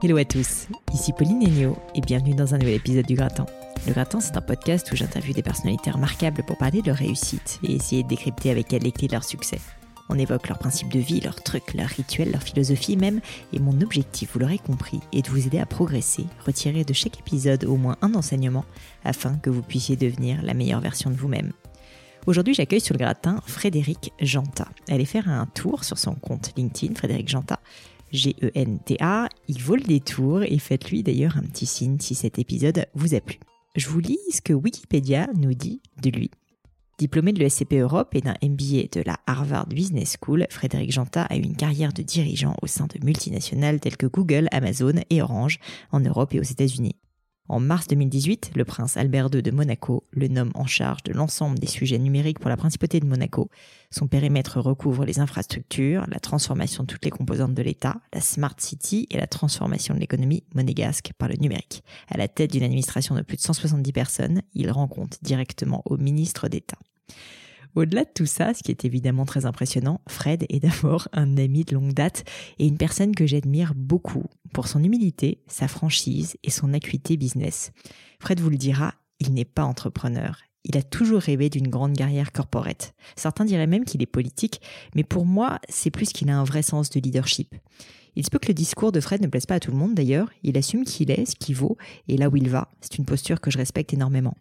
Hello à tous, ici Pauline Ennio et bienvenue dans un nouvel épisode du Gratin. Le Gratin, c'est un podcast où j'interviewe des personnalités remarquables pour parler de leur réussite et essayer de décrypter avec elles les clés de leur succès. On évoque leurs principes de vie, leurs trucs, leurs rituels, leur philosophie même, et mon objectif, vous l'aurez compris, est de vous aider à progresser, retirer de chaque épisode au moins un enseignement, afin que vous puissiez devenir la meilleure version de vous-même. Aujourd'hui, j'accueille sur le gratin Frédéric Janta. Allez faire un tour sur son compte LinkedIn, Frédéric Janta, G-E-N-T-A. Il vaut le détour et faites-lui d'ailleurs un petit signe si cet épisode vous a plu. Je vous lis ce que Wikipédia nous dit de lui. Diplômé de l'ESCP Europe et d'un MBA de la Harvard Business School, Frédéric Janta a une carrière de dirigeant au sein de multinationales telles que Google, Amazon et Orange en Europe et aux États-Unis. En mars 2018, le prince Albert II de Monaco le nomme en charge de l'ensemble des sujets numériques pour la principauté de Monaco. Son périmètre recouvre les infrastructures, la transformation de toutes les composantes de l'État, la Smart City et la transformation de l'économie monégasque par le numérique. À la tête d'une administration de plus de 170 personnes, il rend compte directement au ministre d'État. Au-delà de tout ça, ce qui est évidemment très impressionnant, Fred est d'abord un ami de longue date et une personne que j'admire beaucoup pour son humilité, sa franchise et son acuité business. Fred vous le dira, il n'est pas entrepreneur. Il a toujours rêvé d'une grande carrière corporate. Certains diraient même qu'il est politique, mais pour moi, c'est plus qu'il a un vrai sens de leadership. Il se peut que le discours de Fred ne plaise pas à tout le monde d'ailleurs, il assume qui il est, ce qu'il vaut et là où il va. C'est une posture que je respecte énormément.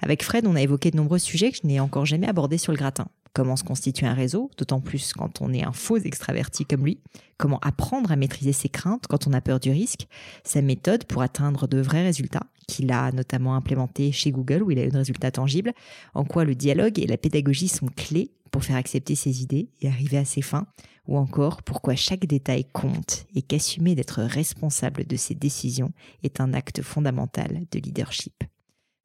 Avec Fred, on a évoqué de nombreux sujets que je n'ai encore jamais abordés sur le gratin. Comment se constituer un réseau, d'autant plus quand on est un faux extraverti comme lui? Comment apprendre à maîtriser ses craintes quand on a peur du risque? Sa méthode pour atteindre de vrais résultats, qu'il a notamment implémenté chez Google où il a eu des résultats tangibles. En quoi le dialogue et la pédagogie sont clés pour faire accepter ses idées et arriver à ses fins, ou encore pourquoi chaque détail compte et qu'assumer d'être responsable de ses décisions est un acte fondamental de leadership.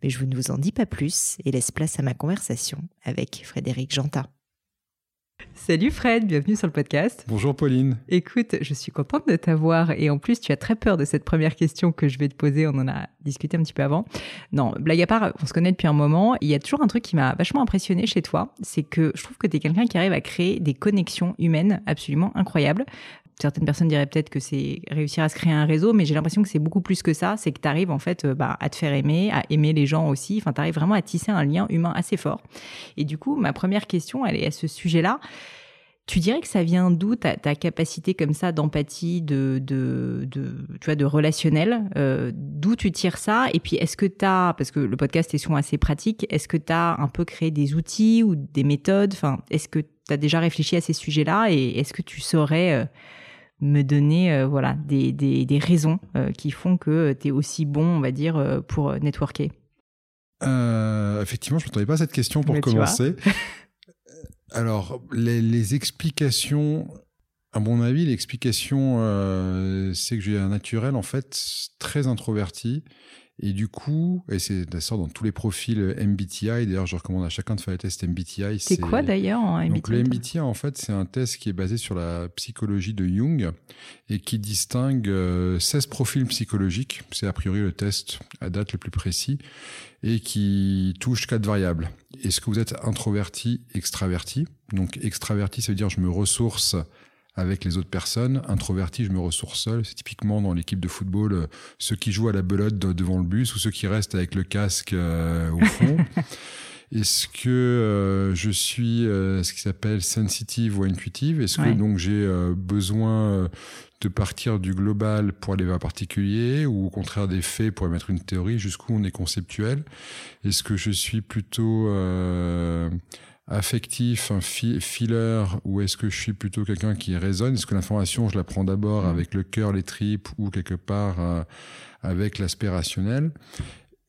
Mais je ne vous en dis pas plus et laisse place à ma conversation avec Frédéric Janta. Salut Fred, bienvenue sur le podcast. Bonjour Pauline. Écoute, je suis contente de t'avoir et en plus tu as très peur de cette première question que je vais te poser, on en a discuté un petit peu avant. Non, blague à part, on se connaît depuis un moment, il y a toujours un truc qui m'a vachement impressionné chez toi, c'est que je trouve que tu es quelqu'un qui arrive à créer des connexions humaines absolument incroyables certaines personnes diraient peut-être que c'est réussir à se créer un réseau, mais j'ai l'impression que c'est beaucoup plus que ça. C'est que tu arrives en fait euh, bah, à te faire aimer, à aimer les gens aussi. Enfin, tu arrives vraiment à tisser un lien humain assez fort. Et du coup, ma première question, elle est à ce sujet-là. Tu dirais que ça vient d'où ta, ta, capacité comme ça d'empathie, de, de, de, tu vois, de relationnel euh, D'où tu tires ça? Et puis, est-ce que tu as, parce que le podcast est souvent assez pratique, est-ce que tu as un peu créé des outils ou des méthodes? Enfin, est-ce que tu as déjà réfléchi à ces sujets-là? Et est-ce que tu saurais euh, me donner euh, voilà des, des, des raisons euh, qui font que tu es aussi bon, on va dire, euh, pour networker Effectivement, je ne m'attendais pas à cette question pour commencer. Alors, les, les, explications, à mon avis, l'explication, c'est que j'ai un naturel, en fait, très introverti. Et du coup, et c'est ça dans tous les profils MBTI, d'ailleurs je recommande à chacun de faire le test MBTI. C'est quoi d'ailleurs en MBTI Donc le MBTI en fait c'est un test qui est basé sur la psychologie de Jung et qui distingue 16 euh, profils psychologiques, c'est a priori le test à date le plus précis, et qui touche quatre variables. Est-ce que vous êtes introverti, extraverti? Donc extraverti ça veut dire je me ressource avec les autres personnes. Introverti, je me ressource seul. C'est typiquement dans l'équipe de football euh, ceux qui jouent à la belote devant le bus ou ceux qui restent avec le casque euh, au fond. Est-ce que euh, je suis euh, ce qui s'appelle sensitive ou intuitive? Est-ce que donc j'ai euh, besoin de partir du global pour aller vers un particulier ou au contraire des faits pour émettre une théorie Jusqu'où on est conceptuel? Est-ce que je suis plutôt affectif, un filler, ou est-ce que je suis plutôt quelqu'un qui résonne Est-ce que l'information, je la prends d'abord mmh. avec le cœur, les tripes, ou quelque part avec l'aspect rationnel?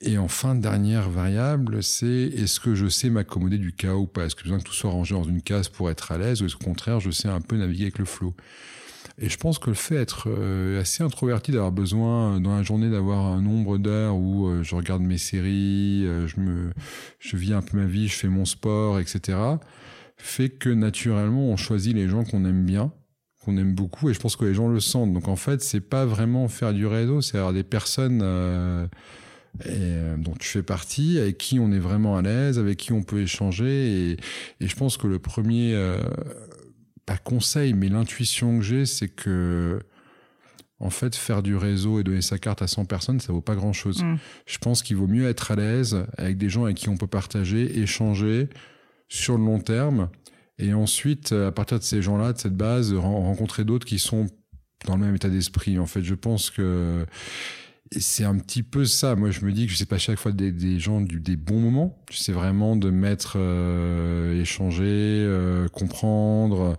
Et enfin, dernière variable, c'est est-ce que je sais m'accommoder du chaos ou pas? Est-ce que j'ai besoin que tout soit rangé dans une case pour être à l'aise ou est-ce qu'au contraire, je sais un peu naviguer avec le flot Et je pense que le fait d'être euh, assez introverti, d'avoir besoin euh, dans la journée d'avoir un nombre d'heures où euh, je regarde mes séries, je, me, je vis un peu ma vie, je fais mon sport, etc., fait que naturellement, on choisit les gens qu'on aime bien qu'on aime beaucoup et je pense que les gens le sentent. Donc en fait, c'est pas vraiment faire du réseau, c'est avoir des personnes dont tu fais partie, avec qui on est vraiment à l'aise, avec qui on peut échanger. Et, et je pense que le premier, euh, pas conseil, mais l'intuition que j'ai, c'est que en fait, faire du réseau et donner sa carte à 100 personnes, ça vaut pas grand chose. Mm. Je pense qu'il vaut mieux être à l'aise avec des gens avec qui on peut partager, échanger sur le long terme. Et ensuite, à partir de ces gens-là, de cette base, rencontrer d'autres qui sont dans le même état d'esprit. En fait, je pense que c'est un petit peu ça. Moi, je me dis que je sais pas chaque fois des, des gens du, des bons moments. sais vraiment de mettre, euh, échanger, euh, comprendre.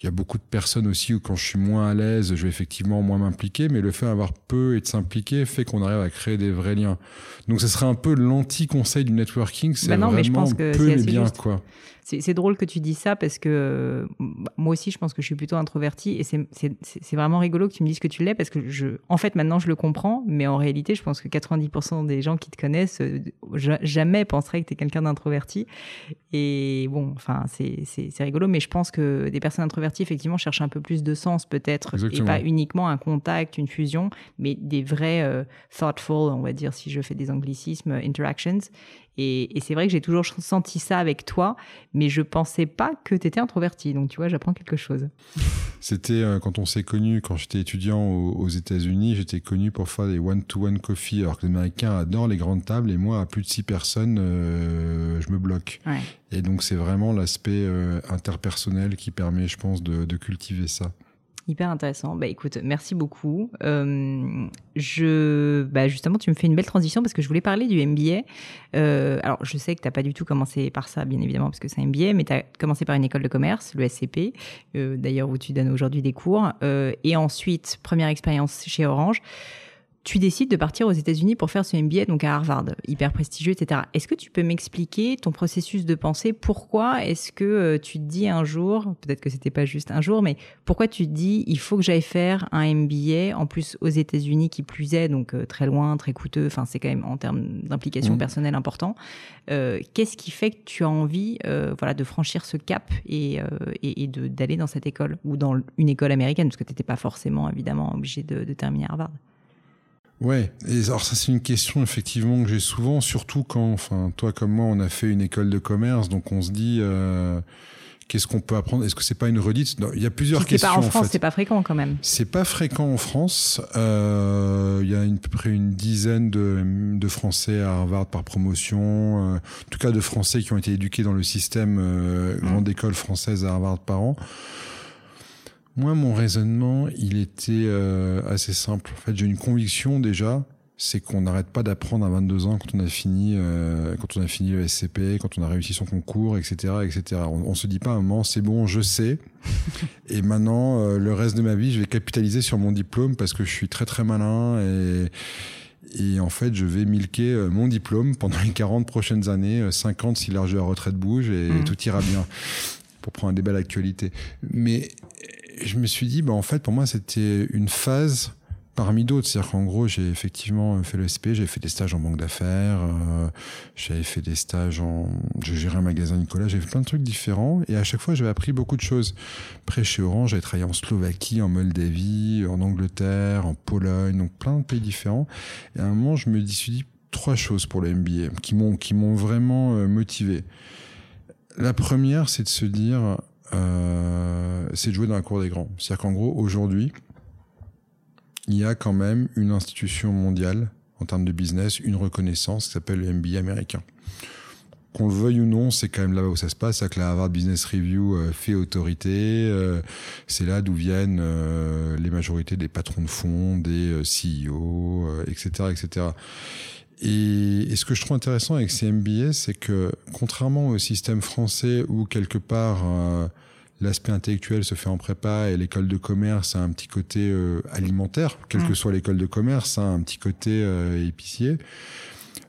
Il y a beaucoup de personnes aussi où quand je suis moins à l'aise, je vais effectivement moins m'impliquer, mais le fait d'avoir peu et de s'impliquer fait qu'on arrive à créer des vrais liens. Donc, ce serait un peu l'anti-conseil du networking. C'est bah vraiment mais je pense que peu mais bien, quoi. C'est drôle que tu dis ça parce que bah, moi aussi, je pense que je suis plutôt introverti et c'est vraiment rigolo que tu me dises que tu l'es parce que je, en fait, maintenant je le comprends, mais en réalité, je pense que 90% des gens qui te connaissent euh, jamais penseraient que tu es quelqu'un d'introverti. Et bon, enfin, c'est rigolo, mais je pense que des personnes introverties, effectivement, cherchent un peu plus de sens peut-être et pas uniquement un contact, une fusion, mais des vrais euh, thoughtful, on va dire, si je fais des anglicismes, interactions. Et, c'est vrai que j'ai toujours senti ça avec toi, mais je pensais pas que tu étais introverti. Donc tu vois, j'apprends quelque chose. C'était euh, quand on s'est connus, quand j'étais étudiant aux, États-Unis, j'étais connu pour faire des one-to-one coffee, alors que les Américains adorent les grandes tables et moi, à plus de six personnes, euh, je me bloque. Et donc c'est vraiment l'aspect euh, interpersonnel qui permet, je pense, de cultiver ça. Hyper intéressant. Bah écoute, merci beaucoup. Euh, je, bah justement, tu me fais une belle transition parce que je voulais parler du MBA. Euh, alors, je sais que tu n'as pas du tout commencé par ça, bien évidemment, parce que c'est un MBA, mais tu as commencé par une école de commerce, le SCP, euh, d'ailleurs où tu donnes aujourd'hui des cours. Euh, et ensuite, première expérience chez Orange tu décides de partir aux États-Unis pour faire ce MBA, donc à Harvard, hyper prestigieux, etc. Est-ce que tu peux m'expliquer ton processus de pensée? Pourquoi est-ce que euh, tu te dis un jour, peut-être que c'était pas juste un jour, mais pourquoi tu te dis il faut que j'aille faire un MBA en plus aux États-Unis qui plus est, donc euh, très loin, très coûteux. Enfin, c'est quand même en termes d'implication mmh. personnelle important. Euh, qu'est-ce qui fait que tu as envie, voilà, de franchir ce cap et, et, d'aller dans cette école ou dans une école américaine, parce que tu n'étais pas forcément évidemment obligé de, de terminer Harvard. Ouais, et alors ça c'est une question effectivement que j'ai souvent, surtout quand, enfin toi comme moi, on a fait une école de commerce, donc on se dit euh, qu'est-ce qu'on peut apprendre? Est-ce que c'est pas une redite? Il y a plusieurs questions. C'est pas en France, c'est pas fréquent quand même. C'est pas fréquent en France. Euh, il y a à peu près une dizaine de, de, Français à Harvard par promotion, euh, en tout cas de Français qui ont été éduqués dans le système euh, mmh. grande école française à Harvard par an. Moi, mon raisonnement, il était euh, assez simple. En fait, j'ai une conviction déjà, c'est qu'on n'arrête pas d'apprendre à 22 ans quand on a fini, euh, quand on a fini le SCP, quand on a réussi son concours, etc., etc. On, on se dit pas à un moment, c'est bon, je sais, et maintenant euh, le reste de ma vie, je vais capitaliser sur mon diplôme parce que je suis très très malin et et en fait, je vais milquer mon diplôme pendant les 40 prochaines années, 50 si l'âge de la retraite bouge et mmh. tout ira bien pour prendre un débat d'actualité. Mais je me suis dit, bah, en fait, pour moi, c'était une phase parmi d'autres. C'est-à-dire qu'en gros, j'ai effectivement fait le SP, j'ai fait des stages en banque d'affaires, euh, j'avais fait des stages en... J'ai géré un magasin Nicolas, j'ai fait plein de trucs différents et à chaque fois, j'avais appris beaucoup de choses. Après, chez Orange, j'avais travaillé en Slovaquie, en Moldavie, en Angleterre, en Pologne, donc plein de pays différents. Et à un moment, je me suis dit trois choses pour le MBA qui m'ont, qui m'ont vraiment euh, motivé. La première, c'est de se dire, euh, c'est de jouer dans la cour des grands. C'est-à-dire qu'en gros, aujourd'hui, il y a quand même une institution mondiale en termes de business, une reconnaissance qui s'appelle le MBA américain. qu'on le veuille ou non, c'est quand même là où ça se passe. C'est que la Harvard Business Review euh, fait autorité. Euh, c'est là d'où viennent les majorités des patrons de fonds, des CEO, etc., etc. Et, et, ce que je trouve intéressant avec ces MBA, c'est que contrairement au système français où quelque part l'aspect intellectuel se fait en prépa et l'école de commerce a un petit côté alimentaire, quelle que mmh. soit l'école de commerce, a un petit côté épicier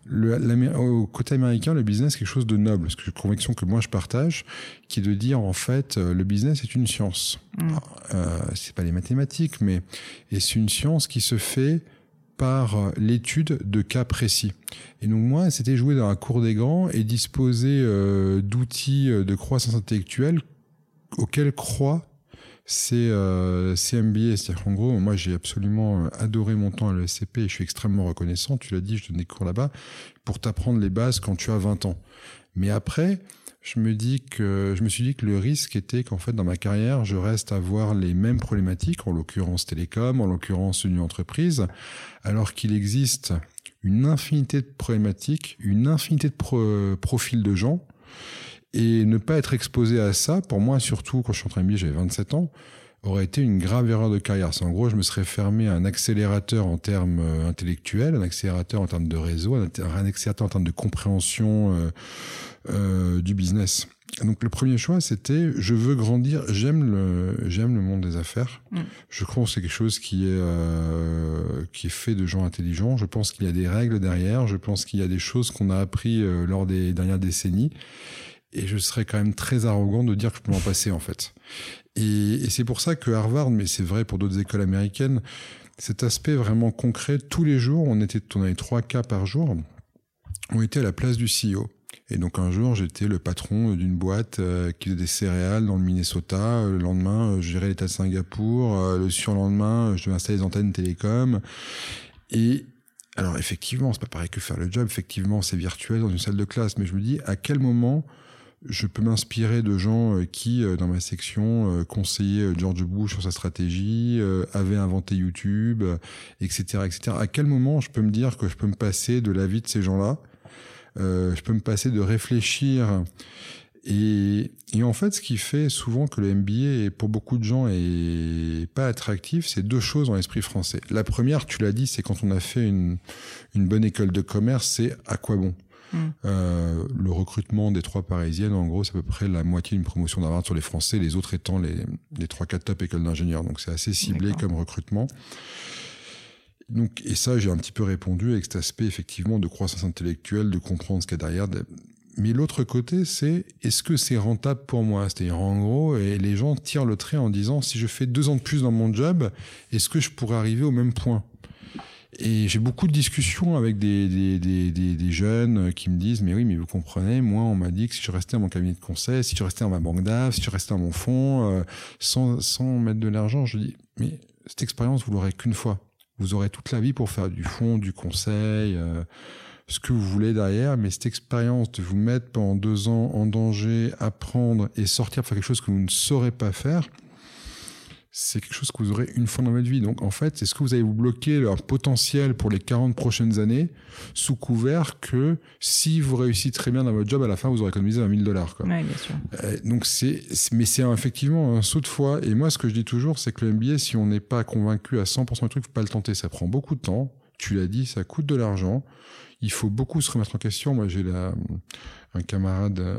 le, au côté américain, le business est quelque chose de noble. C'est une conviction que moi je partage, qui est de dire en fait, euh, le business est une science. Mm. Euh, c'est pas les mathématiques, mais et c'est une science qui se fait par euh, l'étude de cas précis. Et donc moi, c'était jouer dans la cour des grands et disposer euh, d'outils de croissance intellectuelle auxquels croient c'est euh, MBA. C'est-à-dire qu'en gros, moi, j'ai absolument euh, adoré mon temps à l'ESCP et je suis extrêmement reconnaissant. Tu l'as dit, je donne des cours là-bas pour t'apprendre les bases quand tu as 20 ans. Mais après, je me dis que je me suis dit que le risque était qu'en fait dans ma carrière je reste à voir les mêmes problématiques en l'occurrence télécom en l'occurrence une entreprise alors qu'il existe une infinité de problématiques une infinité de profils de gens et ne pas être exposé à ça, pour moi, surtout quand je suis en train de j'avais 27 ans, aurait été une grave erreur de carrière. En gros, je me serais fermé à un accélérateur en termes euh, intellectuels, un accélérateur en termes de réseau, un accélérateur en termes de compréhension euh, du business. Donc le premier choix, c'était je veux grandir, j'aime le j'aime le monde des affaires. Mm. Je crois que c'est quelque chose qui est euh, qui est fait de gens intelligents. Je pense qu'il y a des règles derrière. Je pense qu'il y a des choses qu'on a appris euh, lors des dernières décennies et je serais quand même très arrogant de dire que je peux m'en passer en fait. Et, et c'est pour ça que Harvard, mais c'est vrai pour d'autres écoles américaines, cet aspect vraiment concret, tous les jours, on était, on avait trois cas par jour, on était à la place du CEO. Et donc un jour, j'étais le patron d'une boîte euh, qui faisait des céréales dans le Minnesota. Le lendemain, euh, je gérais l'État de Singapour. Euh, le surlendemain, je devais installer des antennes télécom. Et alors effectivement, c'est pas pareil que faire le job. Effectivement, c'est virtuel dans une salle de classe. Mais je me dis, à quel moment je peux m'inspirer de gens euh, qui, euh, dans ma section, euh, conseillaient George Bush sur sa stratégie, avaient inventé YouTube, etc., etc. À quel moment je peux me dire que je peux me passer de la vie de ces gens-là Je peux me passer de réfléchir. Et, et, en fait, ce qui fait souvent que le MBA, pour beaucoup de gens, est pas attractif, c'est deux choses dans l'esprit français. La première, tu l'as dit, c'est quand on a fait une, une bonne école de commerce, c'est à quoi bon? Mm. Euh, le recrutement des trois parisiennes, en gros, c'est à peu près la moitié d'une promotion d'Harvard sur les Français, les autres étant les, les 3-4 top écoles d'ingénieurs. Donc c'est assez ciblé comme recrutement. Donc, et ça, j'ai un petit peu répondu avec cet aspect effectivement de croissance intellectuelle, de comprendre ce qu'il y a derrière. Mais l'autre côté, c'est est-ce que c'est rentable pour moi? C'est-à-dire, en gros, et les gens tirent le trait en disant si je fais deux ans de plus dans mon job, est-ce que je pourrais arriver au même point? Et j'ai beaucoup de discussions avec des, des, des, des, jeunes qui me disent, mais oui, mais vous comprenez, moi, on m'a dit que si je restais dans mon cabinet de conseil, si je restais dans ma banque d'AF, si je restais dans mon fonds, euh, sans, sans mettre de l'argent, je dis, mais cette expérience, vous l'aurez qu'une fois. Vous aurez toute la vie pour faire du fonds, du conseil, euh, ce que vous voulez derrière, mais cette expérience de vous mettre pendant deux ans en danger, apprendre et sortir pour faire quelque chose que vous ne saurez pas faire, c'est quelque chose que vous aurez une fois dans votre vie. Donc en fait, est-ce que vous allez vous bloquer leur potentiel pour les 40 prochaines années sous couvert que si vous réussissez très bien dans votre job, à la fin, vous aurez économisé 20 000 dollars. Oui, bien sûr. Euh, donc c'est, mais c'est effectivement un saut de foi. Et moi, ce que je dis toujours, c'est que le MBA, si on n'est pas convaincu à 100% du truc, faut pas le tenter. Ça prend beaucoup de temps. Tu l'as dit, ça coûte de l'argent. Il faut beaucoup se remettre en question. Moi, j'ai un camarade euh,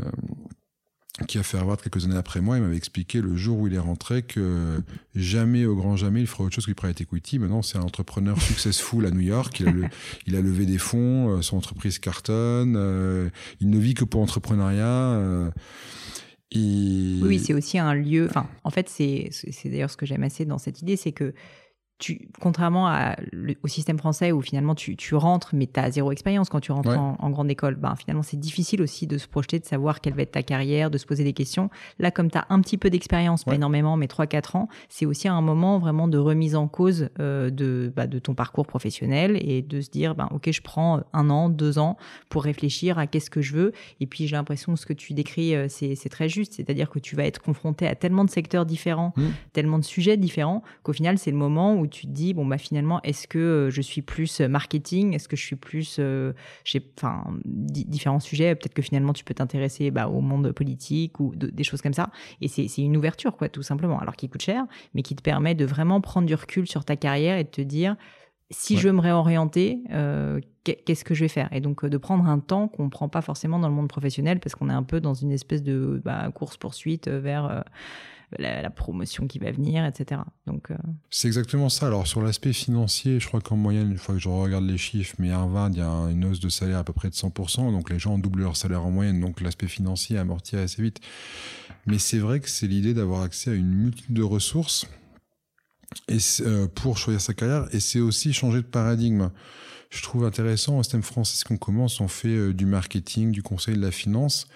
qui a fait Harvard quelques années après moi, il m'avait expliqué le jour où il est rentré que jamais, au grand jamais, il ferait autre chose que private equity. Maintenant, c'est un entrepreneur successful à New York. Il a, levé des fonds, euh, son entreprise cartonne. Euh, il ne vit que pour l'entrepreneuriat. Euh, et... Oui, c'est aussi un lieu. Enfin, en fait, c'est d'ailleurs ce que j'aime assez dans cette idée, c'est que tu, contrairement à, au système français où finalement tu, tu rentres mais tu as zéro expérience quand tu rentres en, grande école, ben, finalement c'est difficile aussi de se projeter, de savoir quelle va être ta carrière, de se poser des questions. Là, comme tu as un petit peu d'expérience, pas énormément, mais 3-4 ans, c'est aussi un moment vraiment de remise en cause euh, de, bah, de ton parcours professionnel et de se dire, ben, ok, je prends un an, deux ans pour réfléchir à qu'est-ce que je veux. Et puis j'ai l'impression que ce que tu décris, euh, c'est très juste, c'est-à-dire que tu vas être confronté à tellement de secteurs différents, mmh. tellement de sujets différents, qu'au final c'est le moment où où tu te dis, bon, bah, finalement, est-ce que je suis plus marketing? Est-ce que je suis plus. enfin, différents sujets? Peut-être que finalement, tu peux t'intéresser bah, au monde politique ou des choses comme ça. Et c'est une ouverture, quoi, tout simplement. Alors qui coûte cher, mais qui te permet de vraiment prendre du recul sur ta carrière et de te dire si je veux me réorienter, euh, qu'est-ce que je vais faire? Et donc euh, de prendre un temps qu'on ne prend pas forcément dans le monde professionnel parce qu'on est un peu dans une espèce de bah, course-poursuite euh, la, promotion qui va venir, etc. Donc C'est exactement ça. Alors sur l'aspect financier, je crois qu'en moyenne, une fois que je regarde les chiffres, mais Harvard, il y a une hausse de salaire à peu près de 100%, donc les gens doublent leur salaire en moyenne, donc l'aspect financier amorti assez vite. Mais c'est vrai que c'est l'idée d'avoir accès à une multitude de ressources euh, pour choisir sa carrière et c'est aussi changer de paradigme. Je trouve intéressant au système français qu'on commence, on fait euh, du marketing, du conseil de la finance.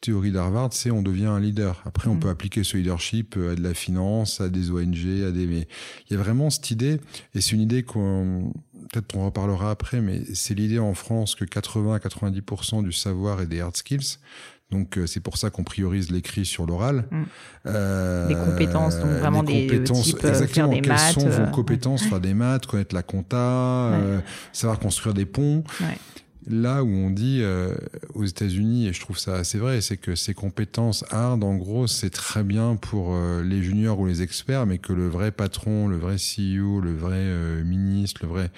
Théorie d'Harvard, c'est on devient un leader. Après, on mm. peut appliquer ce leadership euh, à de la finance, à des ONG, à des. Mais il y a vraiment cette idée, et c'est une idée qu'on peut-être on reparlera après, mais c'est l'idée en France que 80 à 90% du savoir est des hard skills. Donc euh, c'est pour ça qu'on priorise l'écrit sur l'oral. Mm. Euh, compétences, donc vraiment des compétences, types, exactement. Faire des Quelles sont vos compétences, faire des maths, connaître la compta, savoir construire des ponts. Ouais. Là où on dit aux États-Unis, et je trouve ça assez vrai, c'est que ces compétences hard, en gros, c'est très bien pour les juniors ou les experts, mais que le vrai patron, le vrai CEO, le vrai ministre, le vrai,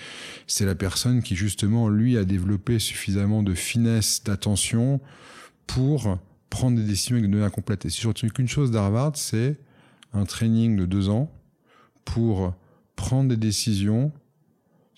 c'est la personne qui justement lui a développé suffisamment de finesse, d'attention pour prendre des décisions avec des données incomplètes. Et si je retiens qu'une chose d'Harvard, c'est un training de deux ans pour prendre des décisions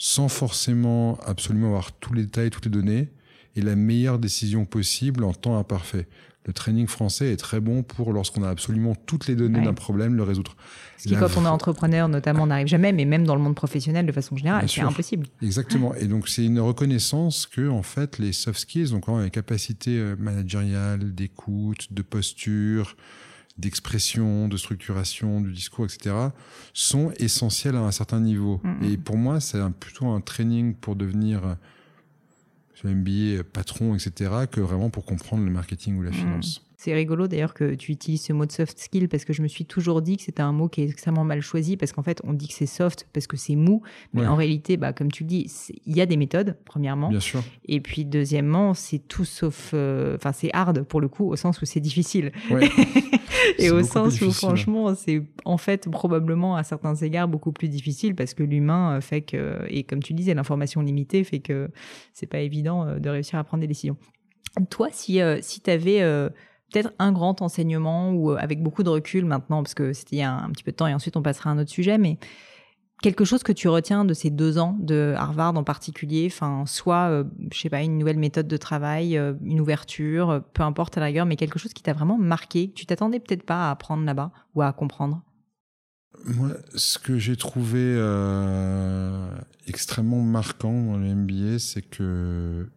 sans forcément absolument avoir tous les détails, toutes les données, et la meilleure décision possible en temps imparfait le training français est très bon pour, lorsqu'on a absolument toutes les données d'un problème, le résoudre. Ce qui, quand on est entrepreneur, notamment, n'arrive jamais, mais même dans le monde professionnel, de façon générale, c'est impossible. Exactement. Et donc, c'est une reconnaissance que, en fait, les soft skills, donc les capacités euh, managériales, d'écoute, de posture, d'expression, de structuration du discours, etc., sont essentielles à un certain niveau. Et pour moi, c'est plutôt un training pour devenir MBA patron, etc., que vraiment pour comprendre le marketing ou la hmm. finance. C'est rigolo d'ailleurs que tu utilises ce mot de soft skill parce que je me suis toujours dit que c'était un mot qui est extrêmement mal choisi parce qu'en fait on dit que c'est soft parce que c'est mou, mais en réalité, bah, comme tu le dis, il y a des méthodes premièrement. Bien sûr. Et puis deuxièmement, c'est tout sauf, euh, enfin c'est hard pour le coup au sens où c'est difficile. Et au sens où franchement c'est en fait probablement à certains égards beaucoup plus difficile parce que l'humain euh, fait que et comme tu disais l'information limitée fait que c'est pas évident euh, de réussir à prendre des décisions. Toi, si, si tu avais peut-être un grand enseignement ou euh, avec beaucoup de recul maintenant, parce que c'était il y a un, petit peu de temps et ensuite on passera à un autre sujet, mais quelque chose que tu retiens de ces deux ans de Harvard en particulier, enfin, soit, euh, je sais pas, une nouvelle méthode de travail, euh, une ouverture, peu importe à la rigueur, mais quelque chose qui t'a vraiment marqué, que tu t'attendais peut-être pas à apprendre là-bas ou à comprendre? Moi, ce que j'ai trouvé extrêmement marquant dans le MBA, c'est que,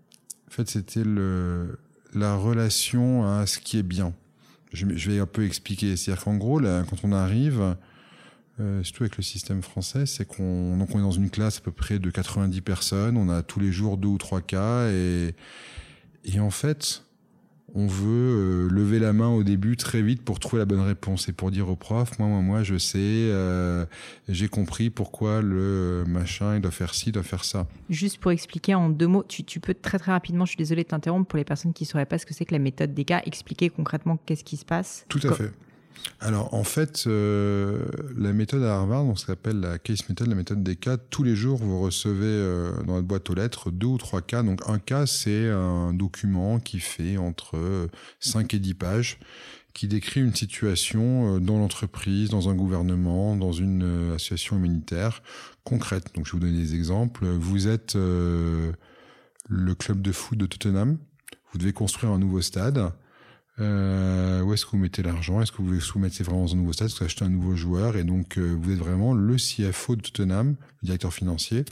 en fait, c'était le, la relation à ce qui est bien. Je, vais un peu expliquer. C'est-à-dire qu'en gros, là, quand on arrive, euh, surtout avec le système français, c'est qu'on donc on est dans une classe à peu près de 90 personnes. On a tous les jours deux ou trois cas et et en fait, on veut euh, lever la main au début très vite pour trouver la bonne réponse et pour dire au prof, moi, moi, moi, je sais, euh, j'ai compris pourquoi le machin, il doit faire ci, il doit faire ça. Juste pour expliquer en deux mots, tu, peux très très rapidement, je suis désolée de t'interrompre, pour les personnes qui ne sauraient pas ce que c'est que la méthode des cas, expliquer concrètement qu'est-ce qui se passe. Tout à fait. Alors en fait, euh, la méthode à Harvard, on s'appelle la case method, la méthode des cas. Tous les jours, vous recevez euh, dans votre boîte aux lettres deux ou trois cas. Donc un cas, c'est un document qui fait entre 5 et 10 pages qui décrit une situation euh, dans l'entreprise, dans un gouvernement, dans une association humanitaire concrète. Donc je vais vous donner des exemples. Vous êtes le club de foot de Tottenham. Vous devez construire un nouveau stade. Euh, où est-ce que vous mettez l'argent? Est-ce que vous voulez soumettre vraiment dans un nouveau stade? Est-ce que vous achetez un nouveau joueur Et donc, euh, vous êtes vraiment le CFO de Tottenham, le directeur financier.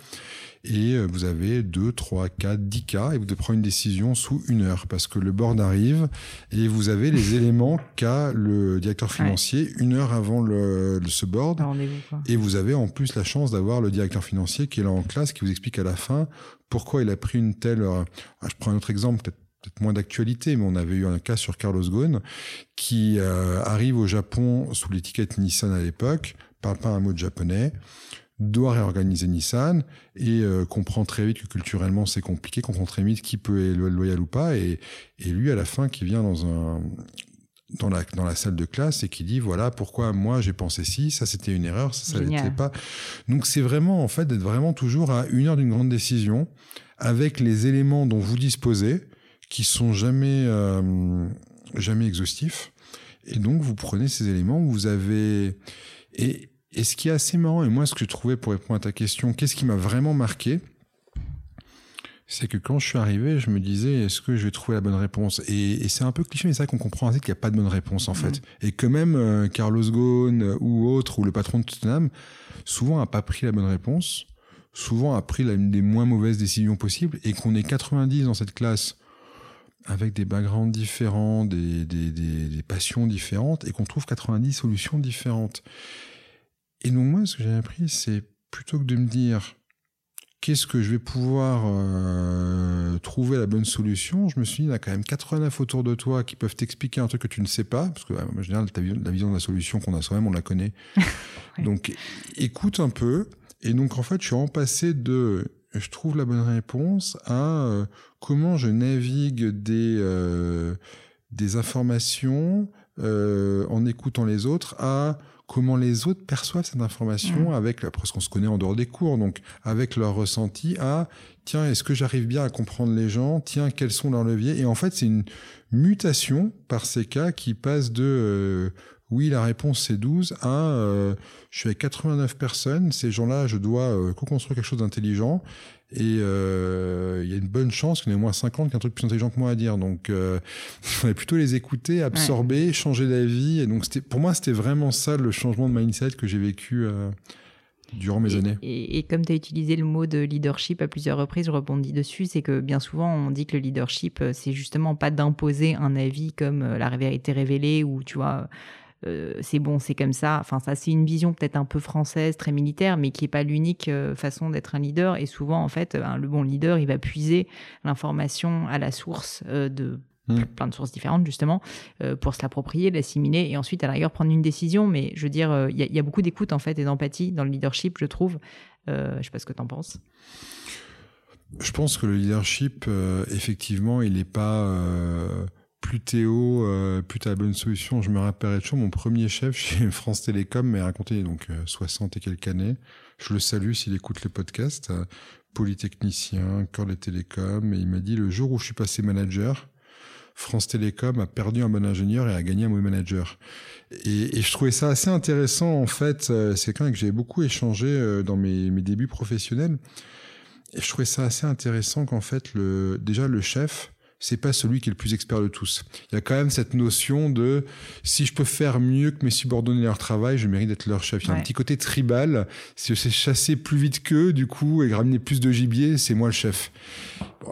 Et euh, vous avez 2, 3, 4, 10 cas et vous devez prendre une décision sous une heure parce que le board arrive et vous avez les éléments qu'a le directeur financier une heure avant le, ce board. Et vous avez en plus la chance d'avoir le directeur financier qui est là en classe, qui vous explique à la fin pourquoi il a pris une telle... Ah, je prends un autre exemple, peut-être peut-être moins d'actualité, mais on avait eu un cas sur Carlos Ghosn qui euh, arrive au Japon sous l'étiquette Nissan à l'époque, parle pas un mot de japonais, doit réorganiser Nissan et euh, comprend très vite que culturellement c'est compliqué, comprend très vite qui peut être loyal ou pas. Et, et lui, à la fin, qui vient dans un dans la, dans la salle de classe et qui dit voilà pourquoi moi j'ai pensé si ça c'était une erreur ça ça l'était pas donc c'est vraiment en fait d'être vraiment toujours à une heure d'une grande décision avec les éléments dont vous disposez qui sont jamais euh, jamais exhaustifs et donc vous prenez ces éléments vous avez et et ce qui est assez marrant, et moi ce que je trouvais pour répondre à ta question, qu'est-ce qui m'a vraiment marqué c'est que quand je suis arrivé, je me disais, est-ce que je vais trouver la bonne réponse? Et, c'est un peu cliché, mais c'est ça qu'on comprend assez qu'il n'y a pas de bonne réponse en fait. Mm. Et que même euh, Carlos Ghosn ou autre, ou le patron de Tottenham, souvent n'a pas pris la bonne réponse, souvent a pris l'une des moins mauvaises décisions possibles, et qu'on est 90 dans cette classe avec des backgrounds différents, des, des, des, des passions différentes, et qu'on trouve 90 solutions différentes. Et donc moi, ce que j'ai appris, c'est plutôt que de me dire qu'est-ce que je vais pouvoir euh, trouver la bonne solution, je me suis dit, il y a quand même 89 autour de toi qui peuvent t'expliquer un truc que tu ne sais pas, parce que en général, la vision de la solution qu'on a soi-même, on la connaît. Donc écoute un peu. Et donc en fait, je suis en passé de je trouve la bonne réponse à euh, comment je navigue des, euh, des informations en écoutant les autres à comment les autres perçoivent cette information mmh. avec, après ce qu'on se connaît en dehors des cours, donc avec leur ressenti à, tiens, est-ce que j'arrive bien à comprendre les gens? Tiens, quels sont leurs leviers? Et en fait, c'est une mutation par ces cas qui passe de, euh, oui, la réponse c'est 12 à, euh, je suis avec 89 personnes, ces gens-là, je dois euh, co-construire quelque chose d'intelligent. Et euh, il y a une bonne chance qu'il y en ait moins 50 qui ont un truc plus intelligent que moi à dire. Donc, il fallait plutôt les écouter, absorber, changer d'avis. Et donc, pour moi, c'était vraiment ça le changement de mindset que j'ai vécu durant mes années. Et, comme tu as utilisé le mot de leadership à plusieurs reprises, je rebondis dessus, c'est que bien souvent, on dit que le leadership, c'est justement pas d'imposer un avis comme la vérité révélée ou, tu vois, euh, c'est bon, c'est comme ça. Enfin, ça, c'est une vision peut-être un peu française, très militaire, mais qui n'est pas l'unique euh, façon d'être un leader. Et souvent, en fait, le bon leader, il va puiser l'information à la source euh, de mmh. plein de sources différentes, justement, pour se l'approprier, l'assimiler et ensuite, à la rigueur, prendre une décision. Mais je veux dire, il y, a beaucoup d'écoute, en fait, et d'empathie dans le leadership, je trouve. je ne sais pas ce que tu en penses. Je pense que le leadership, effectivement, il n'est pas plus Théo, euh, plus t'as la bonne solution. Je me rappellerai toujours mon premier chef chez France Télécom m'a raconté donc 60 euh, et quelques années. Je le salue s'il écoute les podcasts. Euh, polytechnicien, cœur des télécoms, et il m'a dit le jour où je suis passé manager, France Télécom a perdu un bon ingénieur et a gagné un mauvais manager. Et, et je trouvais ça assez intéressant en fait. Euh, c'est quelqu'un que j'ai beaucoup échangé euh, dans mes, mes débuts professionnels. Et je trouvais ça assez intéressant qu'en fait, le, déjà le chef, c'est pas celui qui est le plus expert de tous. Il y a quand même cette notion de si je peux faire mieux que mes subordonnés leur travail, je mérite d'être leur chef. Il y a un petit côté tribal. Si je sais chasser plus vite qu'eux, du coup, et ramener plus de gibier, c'est moi le chef.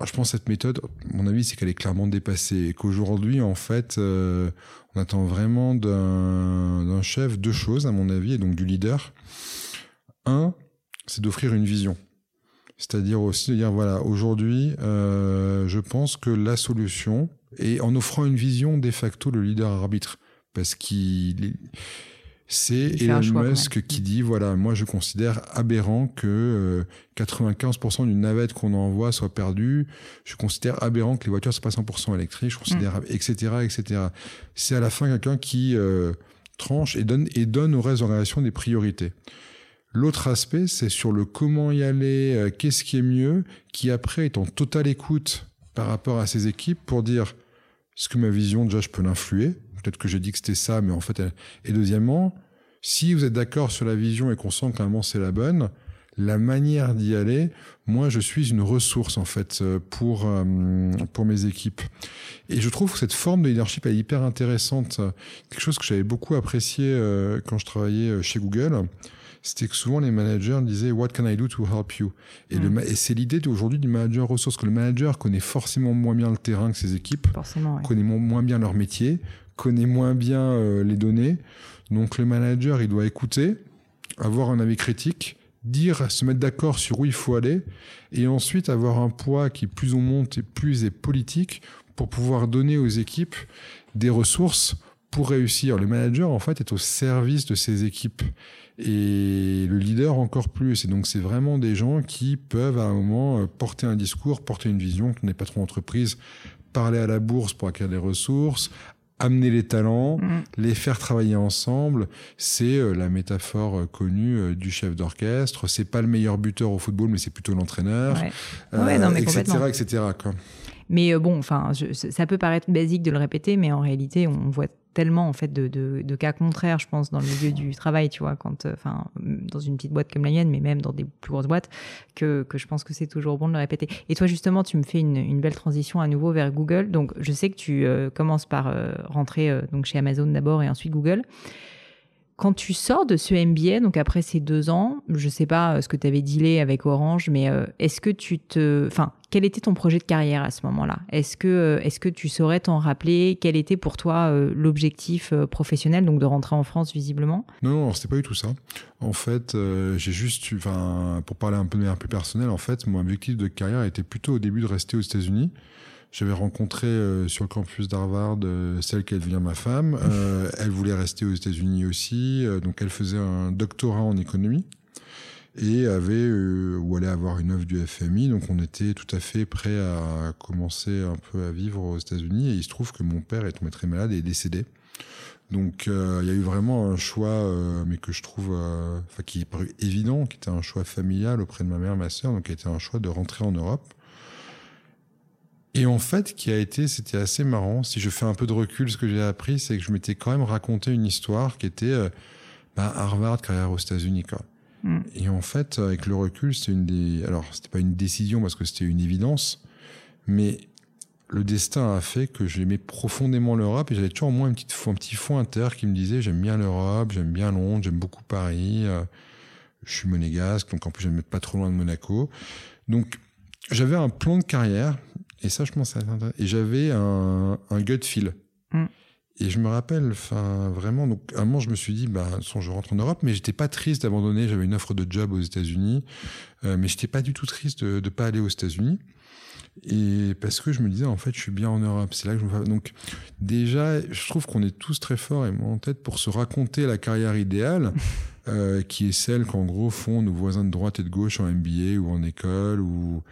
je pense que cette méthode, mon avis, c'est qu'elle est clairement dépassée et qu'aujourd'hui, en fait, euh, on attend vraiment d'un chef deux choses, à mon avis, et donc du leader. Un, c'est d'offrir une vision. C'est-à-dire aussi de dire, voilà, aujourd'hui, euh, je pense que la solution, et en offrant une vision, de facto, le leader arbitre. Parce qu'il c'est Elon Musk qui dit, voilà, moi je considère aberrant que 95% euh, d'une navette qu'on envoie soit perdue. Je considère aberrant que les voitures soient pas 100% électriques. Je considère, etc., mm. etc. C'est à la fin quelqu'un qui euh, tranche et donne, et donne au reste de l'organisation des priorités. L'autre aspect, c'est sur le comment y aller, euh, qu'est-ce qui est mieux, qui après est en totale écoute par rapport à ses équipes pour dire est-ce que ma vision, déjà, je peux l'influer? Peut-être que j'ai dit que c'était ça, mais en fait... Et deuxièmement, si vous êtes d'accord sur la vision et qu'on sent que c'est la bonne, la manière d'y aller, moi je suis une ressource en fait euh, pour euh, pour mes équipes. Et je trouve que cette forme de leadership est hyper intéressante. Quelque chose que j'avais beaucoup apprécié quand je travaillais chez Google c'était que souvent les managers disaient What can I do to help you? Et, mm. et c'est l'idée aujourd'hui du manager ressource, que le manager connaît forcément moins bien le terrain que ses équipes, connaît moins bien leur métier, connaît moins bien euh, les données. Donc le manager, il doit écouter, avoir un avis critique, dire, se mettre d'accord sur où il faut aller, et ensuite avoir un poids qui plus on monte et plus est politique pour pouvoir donner aux équipes des ressources pour réussir. Le manager, en fait, est au service de ses équipes. Et le leader encore plus. Et donc, c'est vraiment des gens qui peuvent, à un moment, euh, porter un discours, porter une vision, qu'on n'est pas trop entreprise, parler à la bourse pour acquérir des ressources, amener les talents, mm. les faire travailler ensemble. C'est euh, la métaphore euh, connue du chef d'orchestre. C'est pas le meilleur buteur au football, mais c'est plutôt l'entraîneur, ouais. non, mais etc., etc. Quoi. Mais bon, enfin, ça peut paraître basique de le répéter, mais en réalité, on voit tellement en fait de, cas contraires, je pense, dans le milieu du travail, tu vois, quand, euh, enfin, dans une petite boîte comme la mienne, mais même dans des plus grosses boîtes, que, je pense que c'est toujours bon de le répéter. Et toi, justement, tu me fais une, une belle transition à nouveau vers Google. Donc, je sais que tu euh, commences par euh, rentrer donc chez Amazon d'abord et ensuite Google. Quand tu sors de ce MBA, donc après ces deux ans, je sais pas euh, ce que tu avais dealé avec Orange, mais euh, est-ce que tu te, enfin, quel était ton projet de carrière à ce moment-là? Est-ce que, euh, est-ce que tu saurais t'en rappeler? Quel était pour toi l'objectif professionnel, donc de rentrer en France visiblement? Non, non, c'était pas du tout ça. En fait, j'ai juste, pour parler un peu de manière plus personnelle, en fait, mon objectif de carrière était plutôt au début de rester aux États-Unis. J'avais rencontré euh, sur le campus d'Harvard euh, celle qui devenir ma femme. Euh, elle voulait rester aux États-Unis aussi, donc elle faisait un doctorat en économie et avait ou allait avoir une offre du FMI. Donc on était tout à fait prêt à commencer un peu à vivre aux États-Unis. Et il se trouve que mon père est tombé très malade et est décédé. Donc il y a eu vraiment un choix, mais que je trouve, enfin qui est paru évident, qui était un choix familial auprès de ma mère, ma sœur, donc qui a été un choix de rentrer en Europe. Et en fait, qui a été, c'était assez marrant. Si je fais un peu de recul, ce que j'ai appris, c'est que je m'étais quand même raconté une histoire qui était euh, bah, Harvard, carrière aux États-Unis, quoi. Mm. Et en fait, avec le recul, c'était une des. Alors, c'était pas une décision parce que c'était une évidence, mais le destin a fait que j'aimais profondément l'Europe et j'avais toujours au moins une petite, un petit fond inter qui me disait j'aime bien l'Europe, j'aime bien Londres, j'aime beaucoup Paris, euh, je suis monégasque, donc en plus j'aime pas trop loin de Monaco. Donc, j'avais un plan de carrière et ça, je pense à Et j'avais un, un gut feel. Mm. Et je me rappelle, enfin, vraiment, donc, à un moment, je me suis dit, bah, son, je rentre en Europe, mais j'étais pas triste d'abandonner. J'avais une offre de job aux États-Unis, euh, mais j'étais pas du tout triste de, de pas aller aux États-Unis. Et parce que je me disais, en fait, je suis bien en Europe. C'est là que je me Donc, déjà, je trouve qu'on est tous très forts, et moi en tête, pour se raconter la carrière idéale, euh, qui est celle qu'en gros font nos voisins de droite et de gauche en MBA ou en école ou,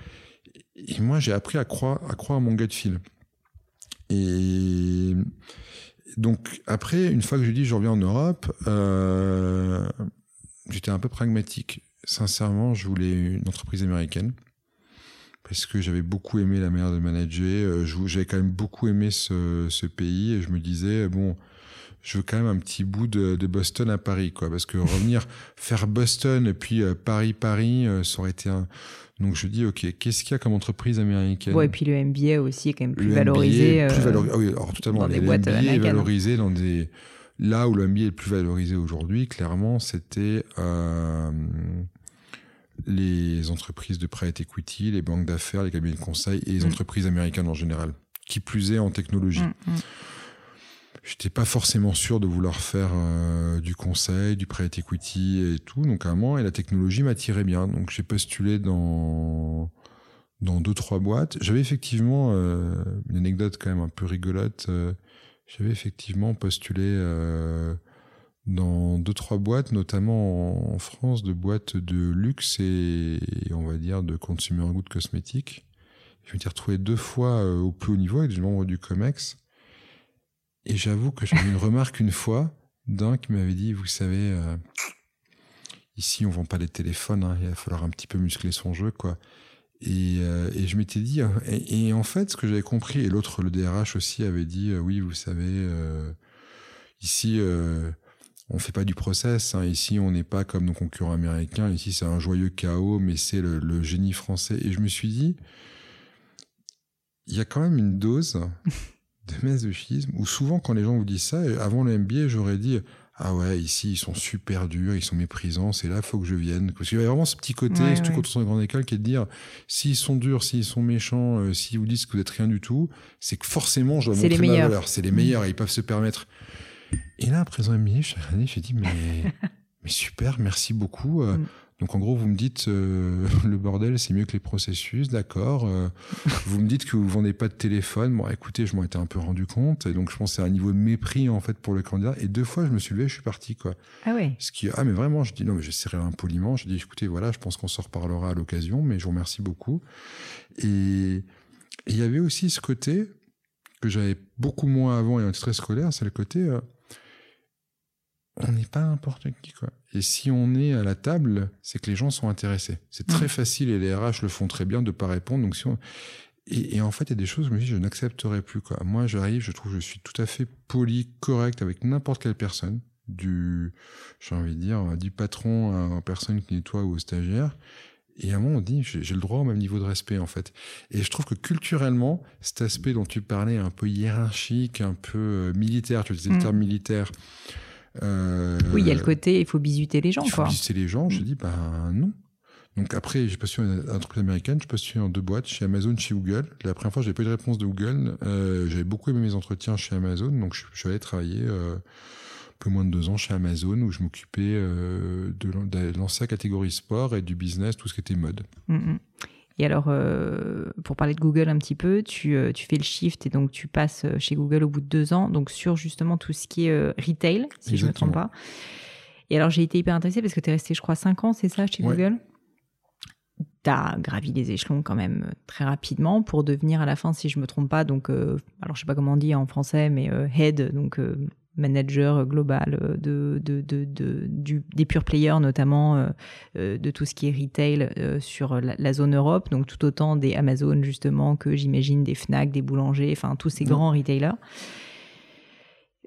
et moi, j'ai appris à croire, à mon gut feel. Et donc, après, une fois que je dis je reviens en Europe, euh, j'étais un peu pragmatique. Sincèrement, je voulais une entreprise américaine parce que j'avais beaucoup aimé la manière de manager. Euh, j'avais quand même beaucoup aimé ce, pays et je me disais, bon, je veux quand même un petit bout de, de Boston à Paris, quoi. Parce que revenir faire Boston et puis euh, Paris-Paris, ça aurait été un donc je dis, OK, qu'est-ce qu'il y a comme entreprise américaine? Ouais, et puis le MBA aussi est quand même plus valorisé. plus valorisé. Ah oui, alors totalement. Dans des le MBA est valorisé dans des. Là où le MBA est le plus valorisé aujourd'hui, clairement, c'était euh, les entreprises de private equity, les banques d'affaires, les cabinets de conseil et les mm. entreprises américaines en général. Qui plus est en technologie. Mm, mm j'étais pas forcément sûr de vouloir faire euh, du conseil, du private equity et tout. Donc à un moment, et la technologie m'attirait bien. Donc j'ai postulé dans dans deux trois boîtes. J'avais effectivement euh, une anecdote quand même un peu rigolote. Euh, j'avais effectivement postulé dans deux trois boîtes, notamment en France, de boîtes de luxe et, on va dire de consumer goods cosmétiques. Je m'étais retrouvé deux fois au plus haut niveau avec des membres du Comex. Et j'avoue que j'ai eu une remarque une fois d'un qui m'avait dit, vous savez, euh, ici on vend pas les téléphones, hein, il va falloir un petit peu muscler son jeu, quoi. Et, euh, et je m'étais dit, euh, et, en fait, ce que j'avais compris, et l'autre, le DRH aussi, avait dit, oui, vous savez, ici, on fait pas du process. Hein, ici, on n'est pas comme nos concurrents américains. Ici, c'est un joyeux chaos, mais c'est le, génie français. Et je me suis dit, il y a quand même une dose de masochisme, ou souvent quand les gens vous disent ça, avant le MBA, j'aurais dit ah ouais, ici ils sont super durs, ils sont méprisants, c'est là faut que je vienne. Parce qu'il y a vraiment ce petit côté, surtout quand on est grande école, qui est de dire s'ils sont durs, s'ils sont méchants, euh, s'ils vous disent que vous n'êtes rien du tout, c'est que forcément je dois montrer ma valeur. C'est les meilleurs et ils peuvent se permettre. Et là, après un MBA, je suis j'ai dit mais, mais super, merci beaucoup. Euh, mm. Donc en gros, vous me dites euh, le bordel, c'est mieux que les processus, d'accord. Euh, vous me dites que vous vendez pas de téléphone. Bon, écoutez, je m'en étais un peu rendu compte, et donc je pense c'est un niveau de mépris en fait pour le candidat. Et deux fois, je me suis levé, je suis parti quoi. Ah ouais. Ce qui, ah mais vraiment, je dis non, mais j'ai serré impoliment. Je dis écoutez, voilà, je pense qu'on se reparlera à l'occasion, mais je vous remercie beaucoup. Et il y avait aussi ce côté que j'avais beaucoup moins avant et un très scolaire, c'est le côté euh, on n'est pas n'importe qui quoi. Et si on est à la table, c'est que les gens sont intéressés. C'est très facile et les RH le font très bien de pas répondre. Donc si on... et, en fait, il y a des choses, je me dis, je n'accepterai plus. Quoi. Moi, j'arrive, je trouve que je suis tout à fait poli, correct avec n'importe quelle personne, du, j'ai envie de dire, du patron à la personne qui nettoie ou au stagiaire. Et à un moment, on dit, j'ai le droit au même niveau de respect, en fait. Et je trouve que culturellement, cet aspect dont tu parlais, un peu hiérarchique, un peu euh, militaire, tu disais le terme militaire, euh, oui, il y a le côté, il faut bisuter les gens. Il faut bisuter les gens. Je dis, ben non. Donc après, j'ai postulé une entreprise américaine, je postulé en deux boîtes, chez Amazon, chez Google. La première fois, j'avais pas eu de réponse de Google. Euh, j'avais beaucoup aimé mes entretiens chez Amazon, donc je, suis allé travailler euh, un peu moins de deux ans chez Amazon, où je m'occupais euh, de, de, lancer la catégorie sport et du business, tout ce qui était mode. Mm, mm. Et alors, euh, pour parler de Google un petit peu, tu, euh, tu, fais le shift et donc tu passes euh, chez Google au bout de deux ans, donc sur justement tout ce qui est retail, si je ne me trompe pas. Et alors, j'ai été hyper intéressée parce que tu es resté, je crois, cinq ans, c'est ça, chez Google? Tu as gravi les échelons quand même très rapidement pour devenir à la fin, si je me trompe pas, donc, alors je sais pas comment on dit en français, mais head, donc manager global euh, de, de, de, du, des pure players, notamment euh, euh, de tout ce qui est retail sur la, zone Europe, donc tout autant des Amazon justement que j'imagine des Fnac, des boulangers, enfin tous ces grands retailers.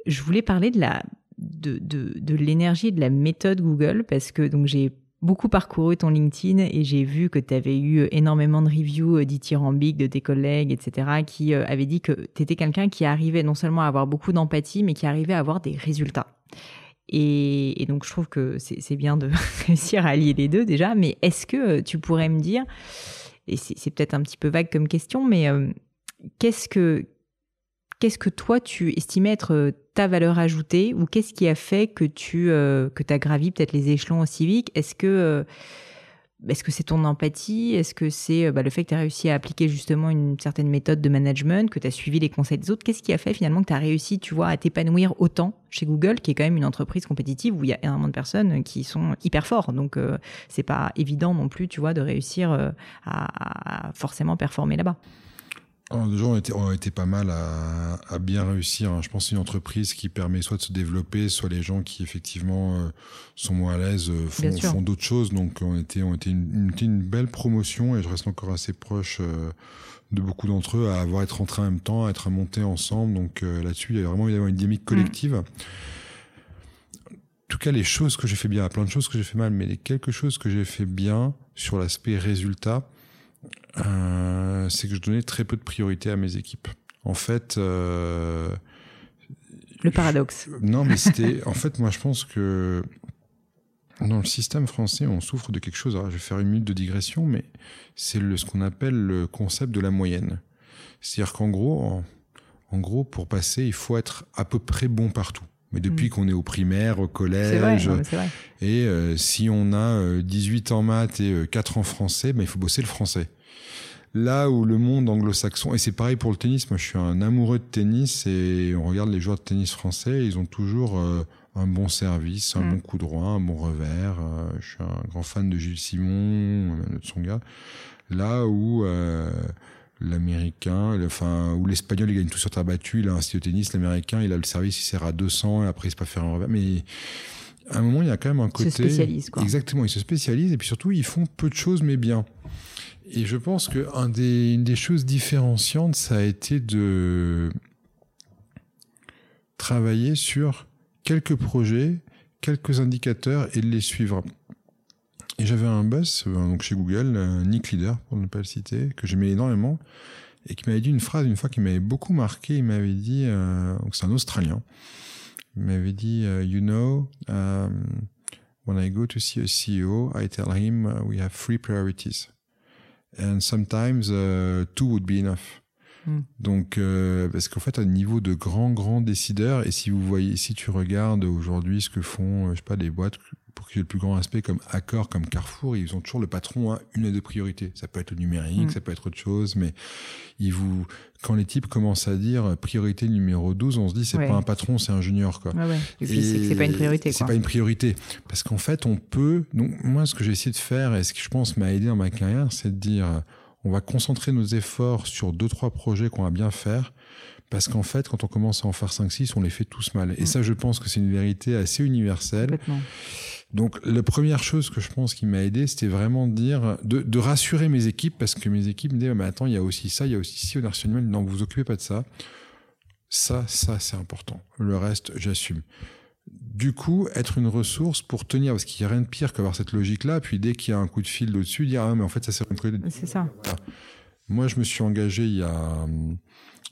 Je voulais parler de la de, de, de l'énergie et de la méthode Google parce que donc j'ai beaucoup parcouru ton LinkedIn et j'ai vu que tu avais eu énormément de reviews euh, dithyrambiques de tes collègues, etc., qui euh, avaient dit que tu étais quelqu'un qui arrivait non seulement à avoir beaucoup d'empathie, mais qui arrivait à avoir des résultats. Et, donc, je trouve que c'est bien de réussir à allier les deux déjà, mais est-ce que euh, tu pourrais me dire, et c'est peut-être un petit peu vague comme question, mais qu'est-ce que qu'est-ce que toi tu estimais être ta valeur ajoutée ou qu'est-ce qui a fait que tu euh, que as gravi peut-être les échelons civiques? Est-ce que euh, que c'est ton empathie? Est-ce que c'est euh, bah, le fait que tu as réussi à appliquer justement une certaine méthode de management, que tu as suivi les conseils des autres? Qu'est-ce qui a fait finalement que tu as réussi, tu vois, à t'épanouir autant chez Google, qui est quand même une entreprise compétitive où il y a énormément de personnes qui sont hyper forts? Donc, c'est pas évident non plus, tu vois, de réussir à forcément performer là-bas. Alors, déjà, on était, on été pas mal à, à bien réussir. Hein. Je pense une entreprise qui permet soit de se développer, soit les gens qui effectivement euh, sont moins à l'aise euh, font, font d'autres choses. Donc, on était, on était une, une, belle promotion et je reste encore assez proche euh, de beaucoup d'entre eux à avoir être entrés en même temps, à être montés ensemble. Donc là-dessus, il y a vraiment une dynamique collective. En tout cas, les choses que j'ai fait bien, plein de choses que j'ai fait mal, mais les quelques choses que j'ai fait bien sur l'aspect résultat, euh, c'est que je donnais très peu de priorité à mes équipes. En fait, euh, le paradoxe. non, mais c'était. en fait, moi, je pense que dans le système français, on souffre de quelque chose. Alors, je vais faire une minute de digression, mais c'est ce qu'on appelle le concept de la moyenne. C'est-à-dire qu'en gros, en, gros, pour passer, il faut être à peu près bon partout. Mais depuis mm. qu'on est au primaire, au collège, vrai, et euh, si on a 18 en maths et 4 en français, ben, il faut bosser le français. Là où le monde anglo-saxon, et c'est pareil pour le tennis, moi je suis un amoureux de tennis et on regarde les joueurs de tennis français, ils ont toujours euh, un bon service, un mm. bon coup droit, un bon revers. Euh, je suis un grand fan de Gilles Simon, euh, de son gars. Là où l'américain, enfin, où l'espagnol il gagne tout sur terre battue, il a un style de tennis, l'américain il a le service, il sert à 200 et après il se pas faire un revers. Mais à un moment il y a quand même un côté. Il se spécialise quoi. Exactement, il se spécialise et puis surtout ils font peu de choses mais bien. Et je pense qu'une des, des choses différenciantes, ça a été de travailler sur quelques projets, quelques indicateurs et de les suivre. Et j'avais un boss euh, donc chez Google, euh, Nick Leader, pour ne pas le citer, que j'aimais énormément, et qui m'avait dit une phrase une fois qui m'avait beaucoup marqué. Il m'avait dit, euh, donc c'est un Australien, il m'avait dit, you know, um, when I go to see a CEO, I tell him uh, we have three priorities and sometimes uh, two would be enough. Hmm. Donc, euh, parce qu'en fait, à niveau de grands, grands décideurs, et si vous voyez, si tu regardes aujourd'hui ce que font, je sais pas, des boîtes pour qu'il y ait le plus grand aspect comme Accor, comme Carrefour, ils ont toujours le patron à une ou deux priorités. Ça peut être le numérique, mm. ça peut être autre chose, mais ils vous, quand les types commencent à dire priorité numéro 12, on se dit c'est pas un patron, c'est un junior, quoi. Ouais, ouais. Et puis c'est pas une priorité, C'est pas une priorité. Parce qu'en fait, on peut, donc, moi, ce que j'ai essayé de faire et ce qui, je pense, m'a aidé dans ma carrière, c'est de dire, on va concentrer nos efforts sur deux, trois projets qu'on va bien faire parce qu'en fait, quand on commence à en faire 5-6, on les fait tous mal. Et mm. ça, je pense que c'est une vérité assez universelle. Donc, la première chose que je pense qui m'a aidé, c'était vraiment de dire, de, de, rassurer mes équipes, parce que mes équipes me disaient, mais attends, il y a aussi ça, il y a aussi ci, on a non, vous vous occupez pas de ça. Ça, ça, c'est important. Le reste, j'assume. Du coup, être une ressource pour tenir, parce qu'il n'y a rien de pire qu'avoir cette logique-là, puis dès qu'il y a un coup de fil au-dessus, dire, ah, mais en fait, ça c'est C'est ça. Moi, je me suis engagé il y a,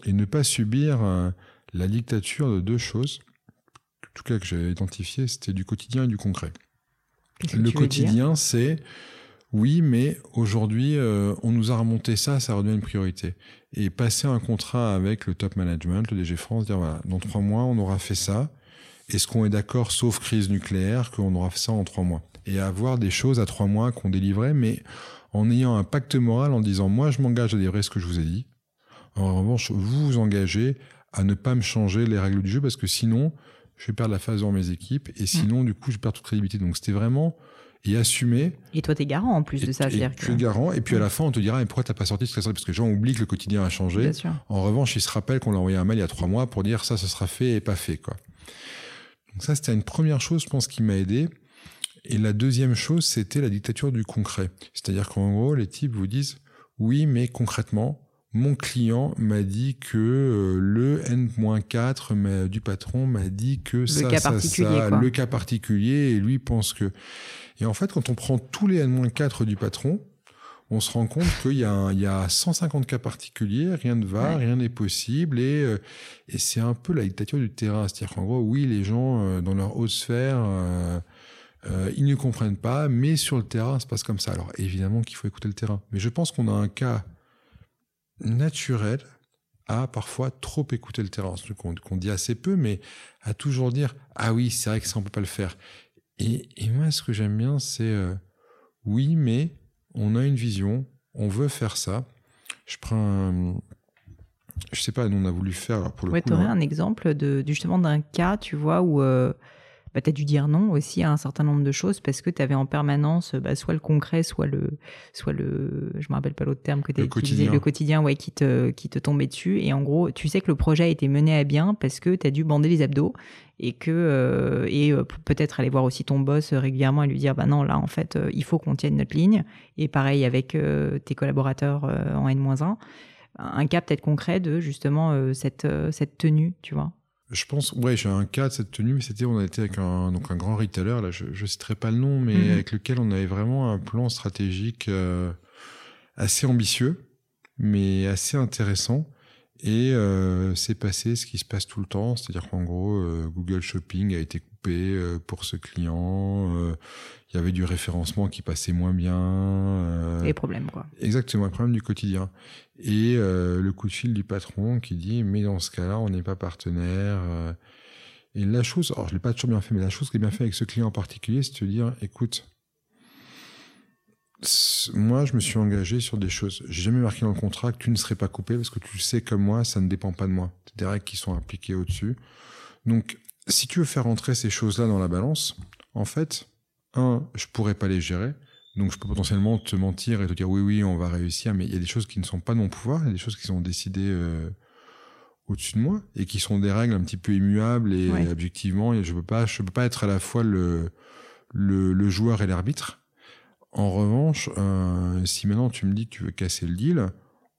et ne pas subir euh, la dictature de deux choses, en tout cas que j'ai identifié, c'était du quotidien et du concret. Le quotidien, c'est oui, mais aujourd'hui, euh, on nous a remonté ça, ça redevient une priorité. Et passer un contrat avec le top management, le DG France, dire voilà, dans trois mois, on aura fait ça. Est-ce qu'on est d'accord, sauf crise nucléaire, qu'on aura fait ça en trois mois? Et avoir des choses à trois mois qu'on délivrait, mais en ayant un pacte moral, en disant moi, je m'engage à délivrer ce que je vous ai dit. En revanche, vous vous engagez à ne pas me changer les règles du jeu parce que sinon, je vais perdre la phase dans mes équipes et sinon, du coup, je perds toute crédibilité. Donc, c'était vraiment et assumer. Et toi, tu es garant en plus de ça. Et, tu es garant. Et puis à la fin, on te dira, mais pourquoi t'as pas sorti ce que Parce que les gens oublient que le quotidien a changé. En revanche, ils se rappellent qu'on a envoyé un mail il y a trois mois pour dire ça, ce sera fait et pas fait, quoi. Donc ça, c'était une première chose, je pense, qui m'a aidé. Et la deuxième chose, c'était la dictature du concret. C'est-à-dire qu'en gros, les types vous disent, oui, mais concrètement, mon client m'a dit que euh, le N-4 du patron m'a dit que ça, ça, ça, le cas particulier, et lui pense que. Et en fait, quand on prend tous les N-4 du patron, on se rend compte qu'il y, y a 150 cas particuliers, rien ne va, rien n'est possible, et, euh, et c'est un peu la dictature du terrain. C'est-à-dire qu'en gros, oui, les gens euh, dans leur haute sphère, euh, ils ne comprennent pas, mais sur le terrain, ça se passe comme ça. Alors évidemment qu'il faut écouter le terrain, mais je pense qu'on a un cas naturel à parfois trop écouter le terrain. C'est qu'on dit assez peu, mais à toujours dire ah oui, c'est vrai que ça on peut pas le faire. Et, et moi, ce que j'aime bien, c'est euh, oui, mais on a une vision, on veut faire ça. Je prends je sais pas, nous on a voulu faire pour le ouais, coup. Tu aurais un exemple de justement d'un cas, tu vois, où euh, bah, tu as dû dire non aussi à un certain nombre de choses parce que tu avais en permanence bah, soit le concret, soit le, soit le, je me rappelle pas l'autre terme que tu as utilisé, le quotidien, ouais, qui te, qui te tombait dessus. Et en gros, tu sais que le projet a été mené à bien parce que tu as dû bander les abdos et que, euh, et euh, peut-être aller voir aussi ton boss régulièrement et lui dire, bah non, là, en fait, euh, il faut qu'on tienne notre ligne. Et pareil avec tes collaborateurs en N-1 un cas peut-être concret de justement cette, cette tenue, tu vois. Je pense, ouais, j'ai un cas de cette tenue, mais c'était, on a été avec un, donc un grand retailer, là, je, je citerai pas le nom, mais mhm. avec lequel on avait vraiment un plan stratégique euh, assez ambitieux, mais assez intéressant. Et euh, c'est passé ce qui se passe tout le temps, c'est-à-dire qu'en gros, euh, Google Shopping a été coupé euh, pour ce client. Euh, il y avait du référencement qui passait moins bien. Les problèmes, quoi. Exactement, les problèmes du quotidien. Et le coup de fil du patron qui dit, mais dans ce cas-là, on n'est pas partenaire. et la chose, alors je l'ai pas toujours bien fait, mais la chose qui est bien fait avec ce client en particulier, c'est de dire, écoute, moi, je me suis engagé sur des choses. J'ai jamais marqué dans le contrat que tu ne serais pas coupé parce que tu sais comme moi, ça ne dépend pas de moi. C'est des règles qui sont appliquées au-dessus. Donc, si tu veux faire entrer ces choses-là dans la balance, en fait, un, je pourrais pas les gérer. Donc, je peux potentiellement te mentir et te dire oui, oui, on va réussir, mais il y a des choses qui ne sont pas de mon pouvoir, il y a des choses qui sont décidées euh, au-dessus de moi et qui sont des règles un petit peu immuables et objectivement, je peux pas, je peux pas être à la fois le, le, le joueur et l'arbitre. En revanche, euh, si maintenant tu me dis que tu veux casser le deal,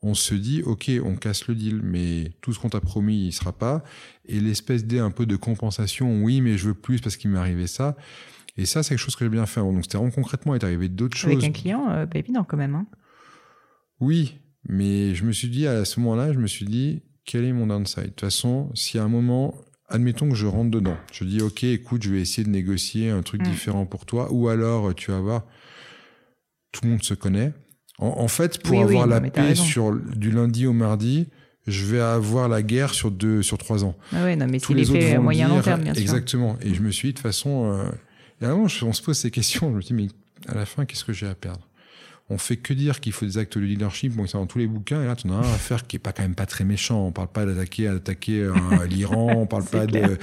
on se dit ok, on casse le deal, mais tout ce qu'on t'a promis, il sera pas. Et l'espèce d'idée un peu de compensation, oui, mais je veux plus parce qu'il m'est arrivé ça. Et ça, c'est quelque chose que j'ai bien fait. Donc c'était vraiment concrètement, il est arrivé d'autres choses. Avec un client, euh, pas évident quand même. Hein. Oui, mais je me suis dit à ce moment-là, je me suis dit quel est mon downside? De toute façon, si à un moment admettons que je rentre dedans. Je dis, OK, écoute, je vais essayer de négocier un truc mm. différent pour toi. Ou alors, tu vas voir, tout le monde se connaît. En, fait, pour avoir la paix sur du lundi au mardi, je vais avoir la guerre sur deux, sur trois ans. Ah ouais, non, mais Tous les autres moyen long terme, bien sûr. Exactement. Et je me suis dit, de toute façon, euh, Et à un moment, on se pose ces questions. Je me dis, mais à la fin, qu'est-ce que j'ai à perdre? On fait que dire qu'il faut des actes de leadership, bon, c'est dans tous les bouquins, et là, tu en as un à faire qui est pas quand même pas très méchant. On parle pas d'attaquer, d'attaquer l'Iran, on parle pas de,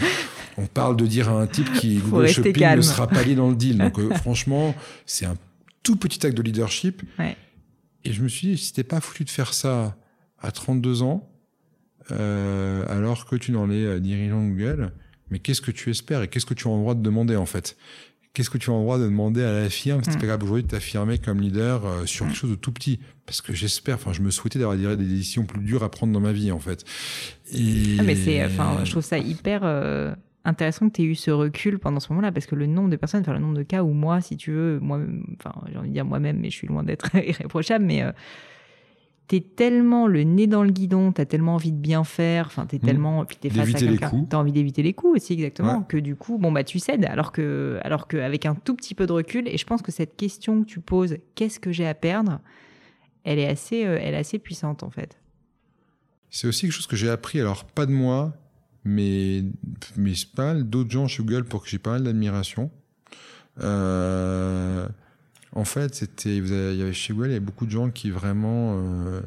on parle de dire à un type qui, Google Shopping ne sera pas lié dans le deal. Donc, euh, franchement, c'est un tout petit acte de leadership. Ouais. Et je me suis dit, si t'es pas foutu de faire ça à 32 ans, euh, alors que tu n'en es euh, dirigeant de Google, mais qu'est-ce que tu espères et qu'est-ce que tu as le droit de demander en fait? Qu'est-ce que tu as le droit de demander à la firme C'est mm. pas grave aujourd'hui de t'affirmer comme leader euh, sur quelque mm. chose de tout petit Parce que j'espère, enfin, je me souhaitais d'avoir des décisions plus dures à prendre dans ma vie en fait. Et... Ah, mais c'est, enfin, je trouve ça hyper intéressant que tu aies eu ce recul pendant ce moment-là, parce que le nombre de personnes, enfin le nombre de cas où moi, si tu veux, moi, enfin j'ai envie de dire moi-même, mais je suis loin d'être irréprochable, mais euh, tu es tellement le nez dans le guidon, tu as tellement envie de bien faire, enfin t'es mmh. tellement, puis t'es face à quelqu'un, t'as envie d'éviter les coups aussi exactement, que du coup, bon bah tu cèdes, alors que, alors qu'avec un tout petit peu de recul, et je pense que cette question que tu poses, qu'est-ce que j'ai à perdre, elle est assez, euh, elle est assez puissante en fait. C'est aussi quelque chose que j'ai appris, alors pas de moi, mais, mais pas mal d'autres gens chez Google pour que j'ai pas mal d'admiration. Euh, en fait, c'était, il y avait chez Google, il y avait beaucoup de gens qui vraiment euh,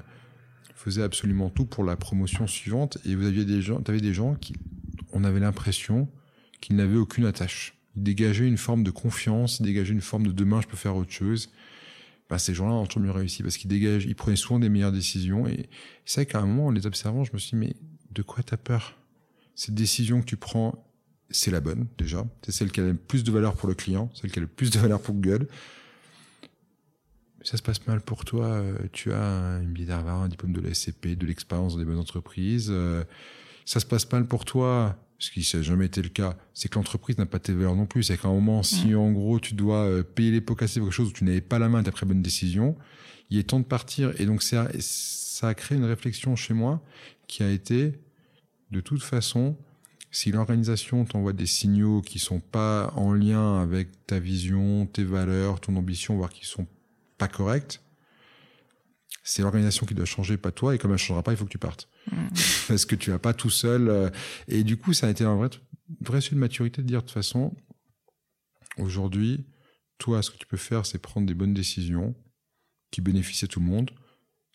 faisaient absolument tout pour la promotion suivante, et vous aviez des gens, avais des gens qui, on avait l'impression qu'ils n'avaient aucune attache. Ils dégageaient une forme de confiance, ils dégageaient une forme de demain, je peux faire autre chose. Ben, ces gens-là ont toujours mieux réussi parce qu'ils dégagent, ils prenaient souvent des meilleures décisions. Et c'est vrai qu'à un moment, en les observant, je me suis dit, mais de quoi t'as peur? Cette décision que tu prends, c'est la bonne déjà. C'est celle qui a le plus de valeur pour le client, celle qui a le plus de valeur pour Google. Ça se passe mal pour toi. Euh, tu as une billet d'Harvard, un diplôme de la SCP, de l'expérience dans des bonnes entreprises. Euh, ça se passe mal pour toi, ce qui n'a jamais été le cas. C'est que l'entreprise n'a pas tes valeurs non plus. C'est qu'à un moment, si en gros tu dois euh, payer les pots cassés pour quelque chose où tu n'avais pas la main, tu as pris bonne décision, il est temps de partir. Et donc ça, ça a créé une réflexion chez moi qui a été de toute façon, si l'organisation t'envoie des signaux qui sont pas en lien avec ta vision, tes valeurs, ton ambition, voire qui sont pas corrects, c'est l'organisation qui doit changer, pas toi. Et comme elle changera pas, il faut que tu partes. Mm. Parce que tu vas pas tout seul. Euh, et du coup, ça a été un vrai, vrai sujet de maturité de dire de toute façon, aujourd'hui, toi, ce que tu peux faire, c'est prendre des bonnes décisions qui bénéficient à tout le monde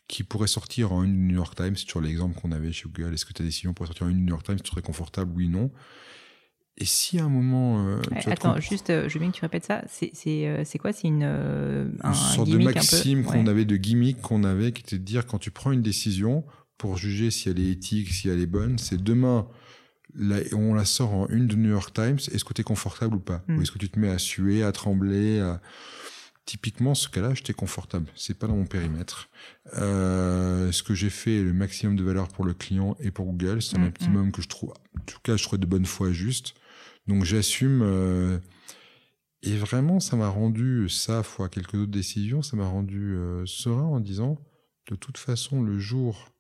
qui pourrait sortir en une New York Times, sur l'exemple qu'on avait chez Google, est-ce que ta décision pourrait sortir en une New York Times, tu serais confortable, oui, non et si à un moment. Euh, attends, juste, euh, je veux bien que tu répètes ça. C'est euh, quoi? C'est une, une sorte de maxime qu'on avait, de gimmick qu'on avait, qui était de dire quand tu prends une décision, pour juger si elle est éthique, si elle est bonne, c'est demain, on la sort en une de New York Times, est-ce que tu es confortable ou pas? Hmm. Ou est-ce que tu te mets à suer, à trembler à Typiquement, ce cas-là, j'étais confortable. C'est pas dans mon périmètre. Euh, ce que j'ai fait le maximum de valeur pour le client et pour Google. C'est un mm, optimum que je trouve, en tout cas, je trouve de bonne foi juste. Donc, j'assume. Euh, et vraiment, ça m'a rendu ça, fois quelques autres décisions, ça m'a rendu euh, serein en disant, de toute façon, le jour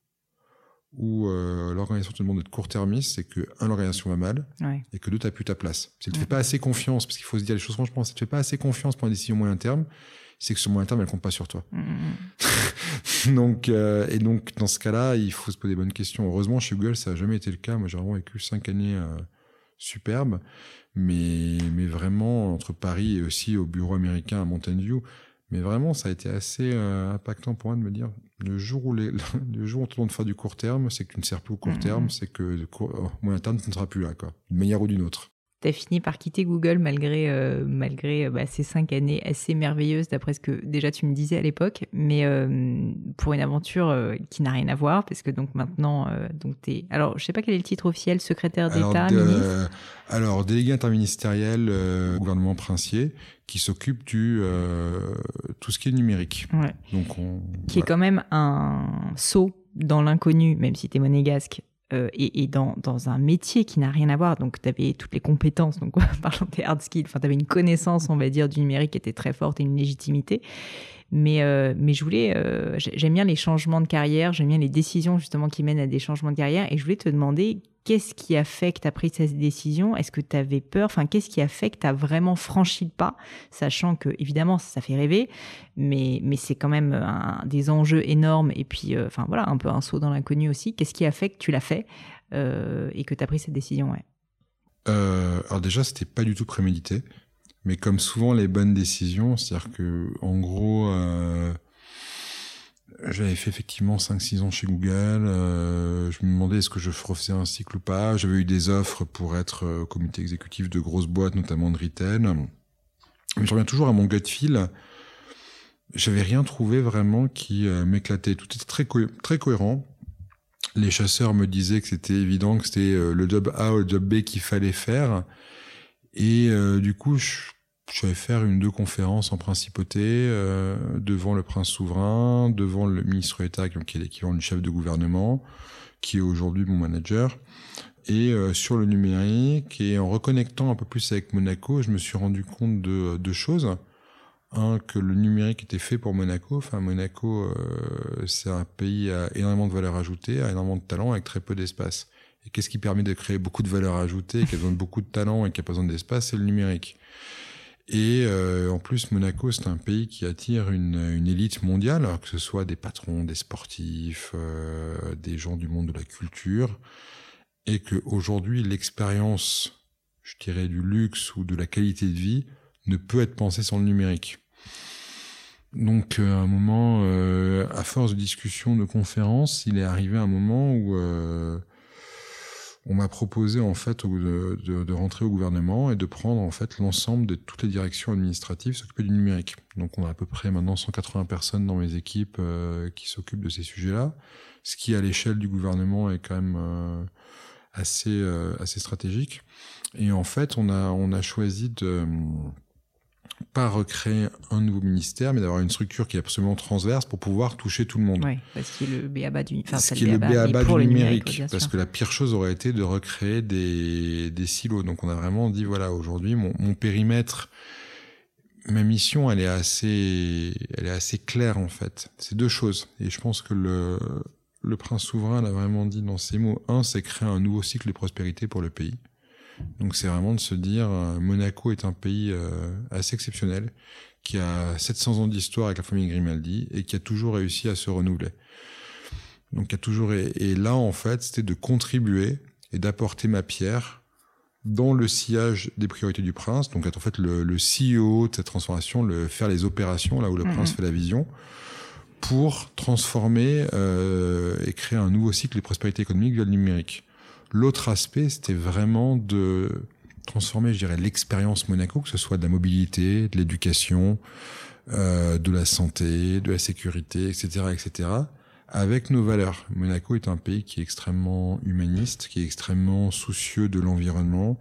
où euh, l'organisation te demande d'être court-termiste, c'est que, un, l'organisation va mal, et que deux, t'as plus ta place. Si elle te fait pas assez confiance, parce qu'il faut se dire les choses franchement, si tu fais pas assez confiance pour une décision moyen terme, c'est que sur moyen terme, elle compte pas sur toi. Mm, mm, mm. donc, euh, et donc, dans ce cas-là, il faut se poser des bonnes questions. Heureusement, chez Google, ça a jamais été le cas. Moi, j'ai vraiment vécu cinq années euh, superbes, mais, mais vraiment, entre Paris et aussi au bureau américain à Mountain View, mais vraiment, ça a été assez euh, impactant pour moi de me dire le jour où les, le jour où on te demande de faire du court terme, c'est que tu ne sers plus au court terme, c'est que le moyen terme, tu ne seras plus là, quoi, d'une manière ou d'une autre tu as fini par quitter Google malgré, euh, malgré euh, bah, ces cinq années assez merveilleuses, d'après ce que déjà tu me disais à l'époque, mais euh, pour une aventure qui n'a rien à voir, parce que donc maintenant, donc es... alors je sais pas quel est le titre officiel, secrétaire d'État, ministre. Alors, délégué interministériel gouvernement princier, qui s'occupe du tout ce qui est numérique. Donc qui est quand même un saut dans l'inconnu, même si tu es monégasque, euh, et, dans, dans, un métier qui n'a rien à voir. Donc, tu avais toutes les compétences, donc parlant des hard skills, enfin, tu avais une connaissance, on va dire, du numérique qui était très forte et une légitimité. Mais, euh, mais je voulais, euh, j'aime bien les changements de carrière, j'aime bien les décisions justement qui mènent à des changements de carrière. Et je voulais te demander qu'est-ce qui a fait que tu as pris cette décision? Est-ce que tu avais peur? Enfin, qu'est-ce qui a fait que tu as vraiment franchi le pas? Sachant que, évidemment, ça, fait rêver, mais, mais c'est quand même un, des enjeux énormes. Et puis, euh, enfin, voilà, un peu un saut dans l'inconnu aussi. Qu'est-ce qui a fait que tu l'as fait et que tu as pris cette décision Alors, déjà, c'était pas du tout prémédité. Mais comme souvent les bonnes décisions, c'est-à-dire que en gros, euh, j'avais fait effectivement 5-6 ans chez Google. Euh, je me demandais est-ce que je refaisais un cycle ou pas. J'avais eu des offres pour être euh, au comité exécutif de grosses boîtes, notamment de retail. Mais je reviens toujours à mon gut feel. J'avais rien trouvé vraiment qui euh, m'éclatait. Tout était très, très cohérent. Les chasseurs me disaient que c'était évident que c'était le job A ou le job B qu'il fallait faire. Et du coup, je je vais faire une deux conférences en principauté euh, devant le prince souverain, devant le ministre d'État qui est l'équivalent du chef de gouvernement, qui est aujourd'hui mon manager, et euh, sur le numérique. Et en reconnectant un peu plus avec Monaco, je me suis rendu compte de deux choses. Un, que le numérique était fait pour Monaco. Enfin, Monaco, euh, c'est un pays à énormément de valeur ajoutée, à énormément de talent, avec très peu d'espace. Et qu'est-ce qui permet de créer beaucoup de valeur ajoutée, qui a besoin de beaucoup de talent et qui a besoin d'espace, c'est le numérique. Et euh, en plus, Monaco, c'est un pays qui attire une, une, élite mondiale, que ce soit des patrons, des sportifs, euh, des gens du monde de la culture, et que aujourd'hui, l'expérience, je dirais, du luxe ou de la qualité de vie ne peut être pensée sans le numérique. Donc, euh, à un moment, euh, à force de discussions, de conférences, il est arrivé un moment où on m'a proposé en fait de, rentrer au gouvernement et de prendre en fait l'ensemble de toutes les directions administratives s'occuper du numérique. Donc on a à peu près maintenant 180 personnes dans mes équipes euh, qui s'occupent de ces sujets-là, ce qui à l'échelle du gouvernement est quand même euh, assez euh, assez stratégique. Et en fait on a on a choisi de pas recréer un nouveau ministère, mais d'avoir une structure qui est absolument transverse pour pouvoir toucher tout le monde. Oui, parce qu'il est le BABA du, enfin, ce qui est le BABA, du numérique. parce que la pire chose aurait été de recréer des, des silos. Donc on a vraiment dit, voilà, aujourd'hui, mon, mon périmètre, ma mission, elle est assez, elle est assez claire, en fait. C'est deux choses. Et je pense que le, le prince souverain l'a vraiment dit dans ses mots. Un, c'est créer un nouveau cycle de prospérité pour le pays. Donc c'est vraiment de se dire, euh, Monaco est un pays euh, assez exceptionnel, qui a 700 ans d'histoire avec la famille Grimaldi et qui a toujours réussi à se renouveler. Donc il a toujours et là en fait c'était de contribuer et d'apporter ma pierre dans le sillage des priorités du prince. Donc être en fait le, le CEO de cette transformation, le faire les opérations là où le prince mhm. fait la vision pour transformer euh, et créer un nouveau cycle de prospérité économique via le numérique. L'autre aspect, c'était vraiment de transformer, je dirais, l'expérience Monaco, que ce soit de la mobilité, de l'éducation, euh, de la santé, de la sécurité, etc., etc., avec nos valeurs. Monaco est un pays qui est extrêmement humaniste, qui est extrêmement soucieux de l'environnement,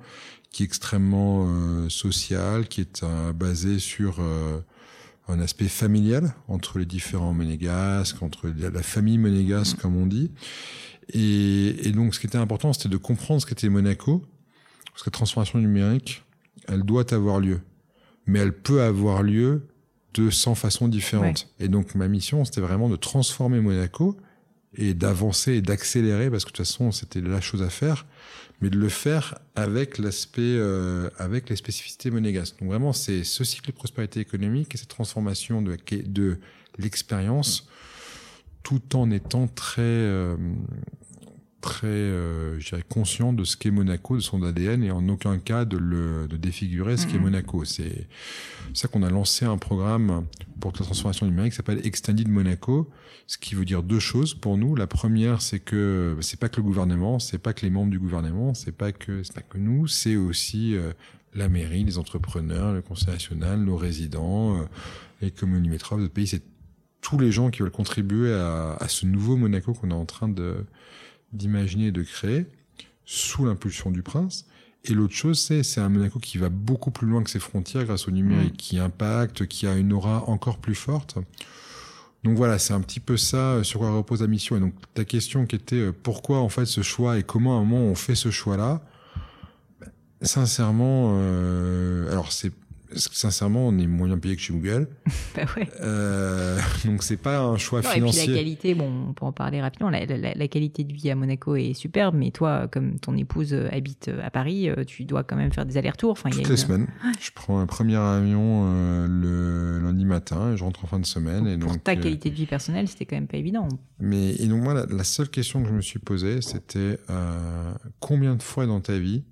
qui est extrêmement euh, social, qui est euh, basé sur euh, un aspect familial entre les différents monégasques, entre la famille monégasque, comme on dit. Et, et, donc, ce qui était important, c'était de comprendre ce qu'était Monaco, parce que la transformation numérique, elle doit avoir lieu, mais elle peut avoir lieu de 100 façons différentes. Et donc, ma mission, c'était vraiment de transformer Monaco et d'avancer et d'accélérer, parce que de toute façon, c'était la chose à faire, mais de le faire avec l'aspect, euh, avec les spécificités monégasques. Donc vraiment, c'est ce cycle de prospérité économique et cette transformation de, de l'expérience tout en étant très euh, très euh, conscient de ce qu'est Monaco, de son ADN, et en aucun cas de le de défigurer ce qu'est mm-hmm. Monaco. C'est ça qu'on a lancé un programme pour la transformation numérique qui s'appelle Extended Monaco, ce qui veut dire deux choses pour nous. La première, c'est que c'est pas que le gouvernement, c'est pas que les membres du gouvernement, c'est pas que c'est pas que nous, c'est aussi euh, la mairie, les entrepreneurs, le conseil national, nos résidents, euh, les communes limitrophes de pays. C'est tous les gens qui veulent contribuer à, à ce nouveau Monaco qu'on est en train d'imaginer et de créer sous l'impulsion du prince. Et l'autre chose, c'est c'est un Monaco qui va beaucoup plus loin que ses frontières grâce au numérique, mm. qui impacte, qui a une aura encore plus forte. Donc voilà, c'est un petit peu ça sur quoi repose la mission. Et donc ta question qui était euh, pourquoi en fait ce choix et comment à un moment on fait ce choix-là, ben, sincèrement, euh, alors c'est sincèrement, on est moins payé que chez Google. bah ouais. Euh, donc c'est pas un choix financier. Et puis la qualité, bon, on peut en parler rapidement. La, la, qualité de vie à Monaco est superbe, mais toi, comme ton épouse habite à Paris, euh, tu dois quand même faire des allers-retours. Enfin, Toutes les semaines. Je prends un premier avion euh, le lundi matin et je rentre en fin de semaine. Et pour donc, ta qualité de vie personnelle, c'était quand même pas évident. Mais et donc moi, la, la seule question que je me suis posée, c'était combien de fois dans ta vie?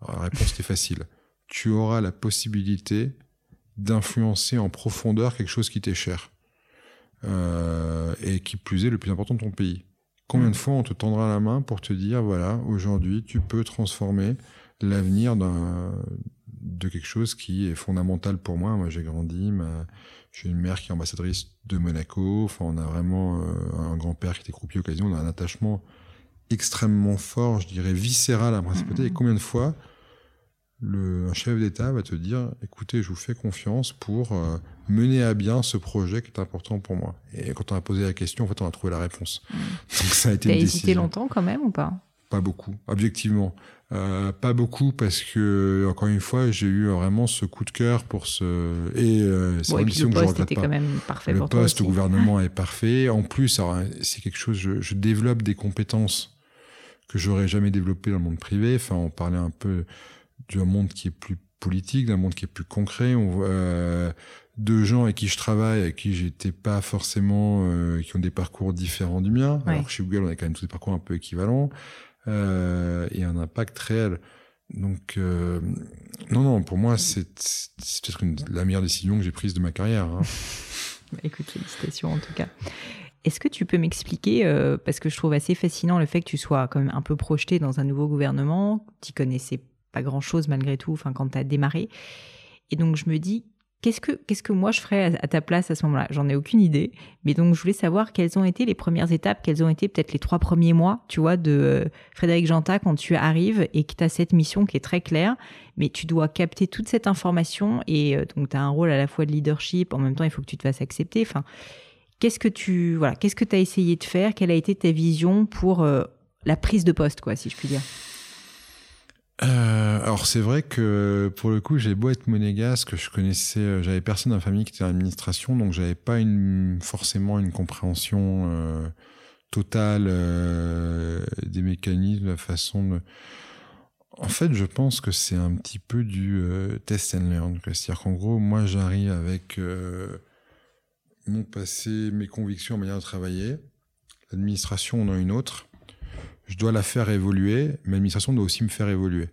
Alors, La réponse était facile tu auras la possibilité d'influencer en profondeur quelque chose qui t'est cher. Euh, et qui plus est le plus important de ton pays. Combien de fois on te tendra la main pour te dire, voilà, aujourd'hui, tu peux transformer l'avenir de quelque chose qui est fondamental pour moi. Moi, j'ai grandi, j'ai une mère qui est ambassadrice de Monaco. Enfin, on a vraiment euh, un grand-père qui était croupier occasion. On a un attachement extrêmement fort, je dirais viscéral à la principauté. Et combien de fois le, un chef d'État va te dire, écoutez, je vous fais confiance pour euh, mener à bien ce projet qui est important pour moi. Et quand on a posé la question, en fait, on a trouvé la réponse. Mmh. Donc ça a été. T'as hésité longtemps quand même ou pas? Pas beaucoup, objectivement. Euh, pas beaucoup parce que encore une fois j'ai eu vraiment ce coup de cœur pour ce et euh, c'est une mission que je regrette pas. Quand même parfait le poste au gouvernement est parfait. En plus, c'est quelque chose. Je, je, développe des compétences que j'aurais jamais développées dans le monde privé. Enfin, on parlait un peu d'un monde qui est plus politique, d'un monde qui est plus concret. On voit euh, de gens avec qui je travaille, avec qui j'étais pas forcément, euh, qui ont des parcours différents du mien. Alors chez Google, on a quand même tous des parcours un peu équivalents euh, et un impact réel. Donc euh, non, non, pour moi, c'est peut-être la meilleure décision que j'ai prise de ma carrière. Hein. Bah, écoute, félicitations en tout cas. Est-ce que tu peux m'expliquer, euh, parce que je trouve assez fascinant le fait que tu sois quand même un peu projeté dans un nouveau gouvernement, tu connaissais pas grand-chose malgré tout, enfin quand tu as démarré. Et donc je me dis, qu'est-ce que, qu'est-ce que moi je ferais à, ta place à ce moment-là? J'en ai aucune idée. Mais donc je voulais savoir quelles ont été les premières étapes, quels ont été peut-être les trois premiers mois, tu vois, de Frédéric Janta quand tu arrives et que tu as cette mission qui est très claire, mais tu dois capter toute cette information et euh, donc tu as un rôle à la fois de leadership, en même temps il faut que tu te fasses accepter. Enfin, qu'est-ce que tu voilà, qu'est-ce que tu as essayé de faire? Quelle a été ta vision pour euh, la prise de poste, quoi, si je puis dire? Euh, alors c'est vrai que pour le coup j'ai beau être monégasque, je connaissais, euh, j'avais personne dans la famille qui était en administration, donc j'avais pas une, forcément une compréhension euh, totale euh, des mécanismes, de la façon de. En fait, je pense que c'est un petit peu du euh, test and learn. C'est-à-dire qu'en gros, moi j'arrive avec mon passé, mes convictions, ma manière de travailler. L'administration en a une autre je dois la faire évoluer, mais l'administration doit aussi me faire évoluer.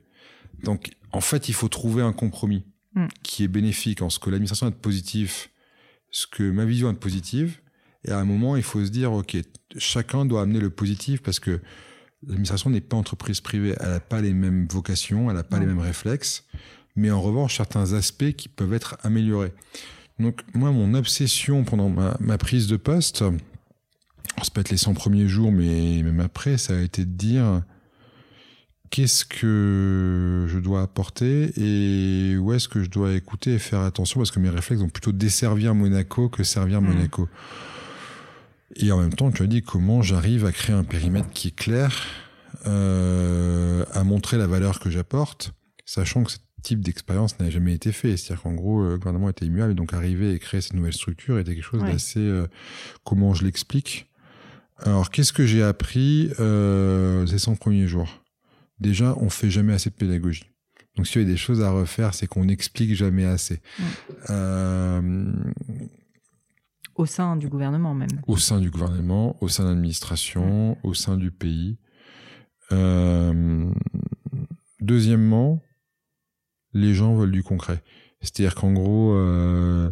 Donc, en fait, il faut trouver un compromis mm. qui est bénéfique en ce que l'administration est positif, ce que ma vision est positive, et à un moment, il faut se dire, OK, chacun doit amener le positif parce que l'administration n'est pas entreprise privée, elle n'a pas les mêmes vocations, elle n'a pas les mêmes réflexes, mais en revanche, certains aspects qui peuvent être améliorés. Donc, moi, mon obsession pendant ma, ma prise de poste, ça peut être les 100 premiers jours, mais même après, ça a été de dire qu'est-ce que je dois apporter et où est-ce que je dois écouter et faire attention? Parce que mes réflexes ont plutôt desservir Monaco que servir mmh. Monaco. Et en même temps, tu as dit comment j'arrive à créer un périmètre qui est clair, euh, à montrer la valeur que j'apporte, sachant que ce type d'expérience n'a jamais été fait. C'est-à-dire qu'en gros, le gouvernement était immuable et donc arriver et créer cette nouvelle structure était quelque chose d'assez... Euh, comment je l'explique? Alors, qu'est-ce que j'ai appris euh, ces 100 premiers jours? Déjà, on fait jamais assez de pédagogie. Donc, s'il y a des choses à refaire, c'est qu'on n'explique jamais assez. Euh, au sein du gouvernement même. Au sein du gouvernement, au sein de l'administration, au sein du pays. Euh, deuxièmement, les gens veulent du concret. C'est-à-dire qu'en gros, euh,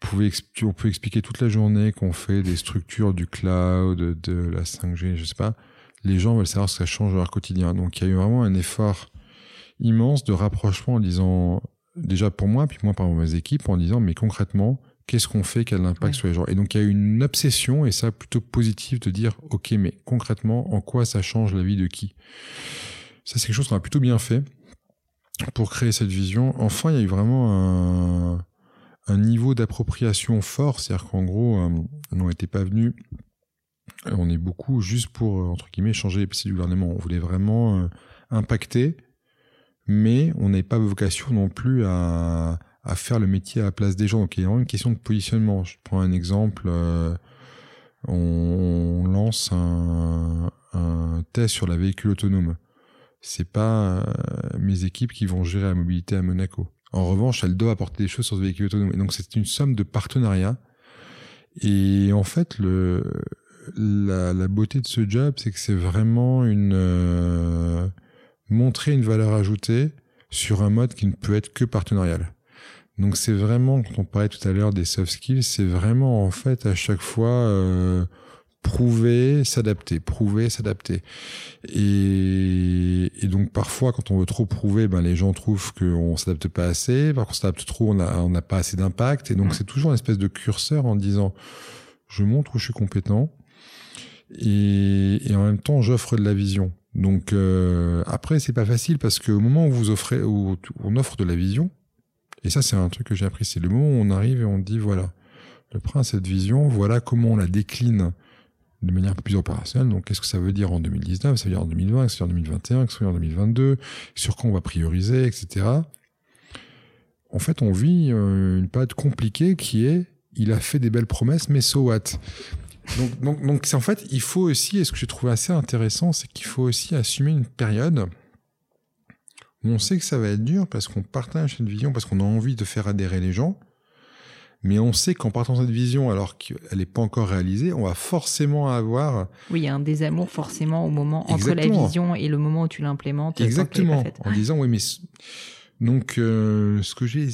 pouvez, on peut expliquer toute la journée qu'on fait des structures du cloud, de la 5G, je sais pas. Les gens veulent savoir ce que ça change dans leur quotidien. Donc il y a eu vraiment un effort immense de rapprochement en disant, déjà pour moi, puis moi par mes équipes, en disant, mais concrètement, qu'est-ce qu'on fait, quel impact sur les gens? Et donc il y a eu une obsession, et ça plutôt positif, de dire, ok, mais concrètement, en quoi ça change la vie de qui? Ça c'est quelque chose qu'on a plutôt bien fait pour créer cette vision. Enfin, il y a eu vraiment un un niveau d'appropriation fort, c'est-à-dire qu'en gros, euh, on n'était pas venus, euh, on est beaucoup juste pour, euh, entre guillemets, changer les PC du gouvernement. On voulait vraiment impacter, mais on n'avait pas vocation non plus à, à, faire le métier à la place des gens. Donc il y a vraiment une question de positionnement. Je prends un exemple, on, lance un, un test sur la véhicule autonome. C'est pas mes équipes qui vont gérer la mobilité à Monaco en revanche, elle doit apporter des choses sur ce véhicule autonome. Donc, c'est une somme de partenariats. Et en fait, le, la, la beauté de ce job, c'est que c'est vraiment une euh, montrer une valeur ajoutée sur un mode qui ne peut être que partenarial. Donc c'est vraiment, quand on parlait tout à l'heure des soft skills, c'est vraiment en fait à chaque fois euh, prouver, s'adapter, prouver, s'adapter. Et, et, donc parfois, quand on veut trop prouver, ben les gens trouvent qu'on s'adapte pas assez. Par contre, on s'adapte trop, on n'a pas assez d'impact. Et donc c'est toujours une espèce de curseur en disant, je montre où je suis compétent, et, et en même temps, j'offre de la vision. Donc euh, après, c'est pas facile parce qu'au moment où vous offrez, où on offre de la vision, et ça, c'est un truc que j'ai appris. C'est le moment où on arrive et on dit, voilà, le prince cette vision, voilà comment on la décline de manière un peu plus opérationnelle. Donc, qu'est-ce que ça veut dire en 2019 Ça veut dire en 2020, ça veut dire en 2021, ça veut dire en 2022, sur quoi on va prioriser, etc. En fait, on vit euh, une période compliquée qui est, il a fait des belles promesses, mais so what? Donc, donc, donc, en fait, il faut aussi, et ce que j'ai trouvé assez intéressant, c'est qu'il faut aussi assumer une période on sait que ça va être dur parce qu'on partage cette vision, parce qu'on a envie de faire adhérer les gens. Mais on sait qu'en partant cette vision, alors qu'elle n'est pas encore réalisée, on va forcément avoir. Oui, il y a un désamour forcément au moment entre la vision et le moment où tu l'implémentes. Exactement. En disant oui, mais donc euh, ce que j'ai,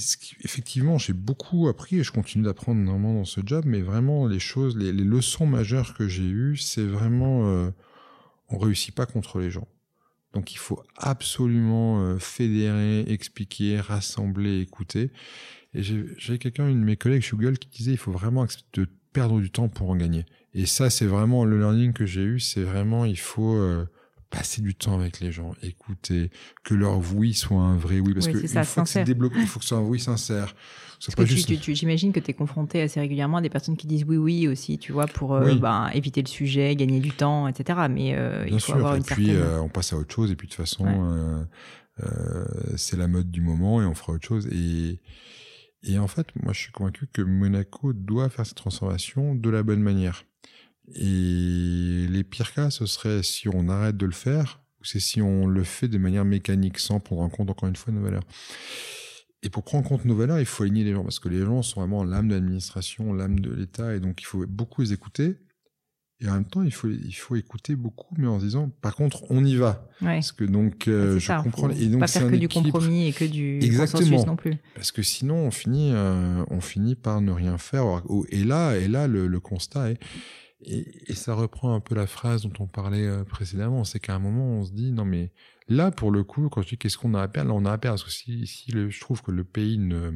effectivement, j'ai beaucoup appris et je continue d'apprendre normalement dans ce job, mais vraiment les choses, les, leçons majeures que j'ai eues, c'est vraiment euh, on réussit pas contre les gens. Donc il faut absolument euh, fédérer, expliquer, rassembler, écouter. Et j'ai quelqu'un, une de mes collègues chez Google, qui disait il faut vraiment accepter de perdre du temps pour en gagner. Et ça, c'est vraiment le learning que j'ai eu, c'est vraiment il faut euh, passer du temps avec les gens, écouter, que leur oui soit un vrai oui, parce que une fois que c'est débloqué, il faut que ce soit un oui sincère. J'imagine que tu es confronté assez régulièrement à des personnes qui disent oui, oui aussi, tu vois, pour euh, ben, éviter le sujet, gagner du temps, etc. Mais euh, il faut avoir une puis, euh, on passe à autre chose, et puis de toute façon, c'est la mode du moment, et on fera autre chose. Et, et en fait, moi, je suis convaincu que Monaco doit faire cette transformation de la bonne manière. Et les pires cas, ce serait si on arrête de le faire, ou c'est si on le fait de manière mécanique, sans prendre en compte encore une fois nos valeurs. Et pour prendre en compte nos valeurs, il faut aligner les gens, parce que les gens sont vraiment l'âme de l'administration, l'âme de l'État, et donc il faut beaucoup les écouter. Et en même temps, il faut, il faut écouter beaucoup, mais en se disant, par contre, on y va. Parce que donc, euh, je comprends. et donc, pas faire que du compromis et que du Exactement. non plus. Parce que sinon, on finit, euh, on finit par ne rien faire. Et là, et là, le, le constat est, et, et, ça reprend un peu la phrase dont on parlait euh, précédemment, c'est qu'à un moment, on se dit, non mais là, pour le coup, quand je dis qu'est-ce qu'on a à perdre, là, on a à perdre. Parce que si, si le, je trouve que le pays ne,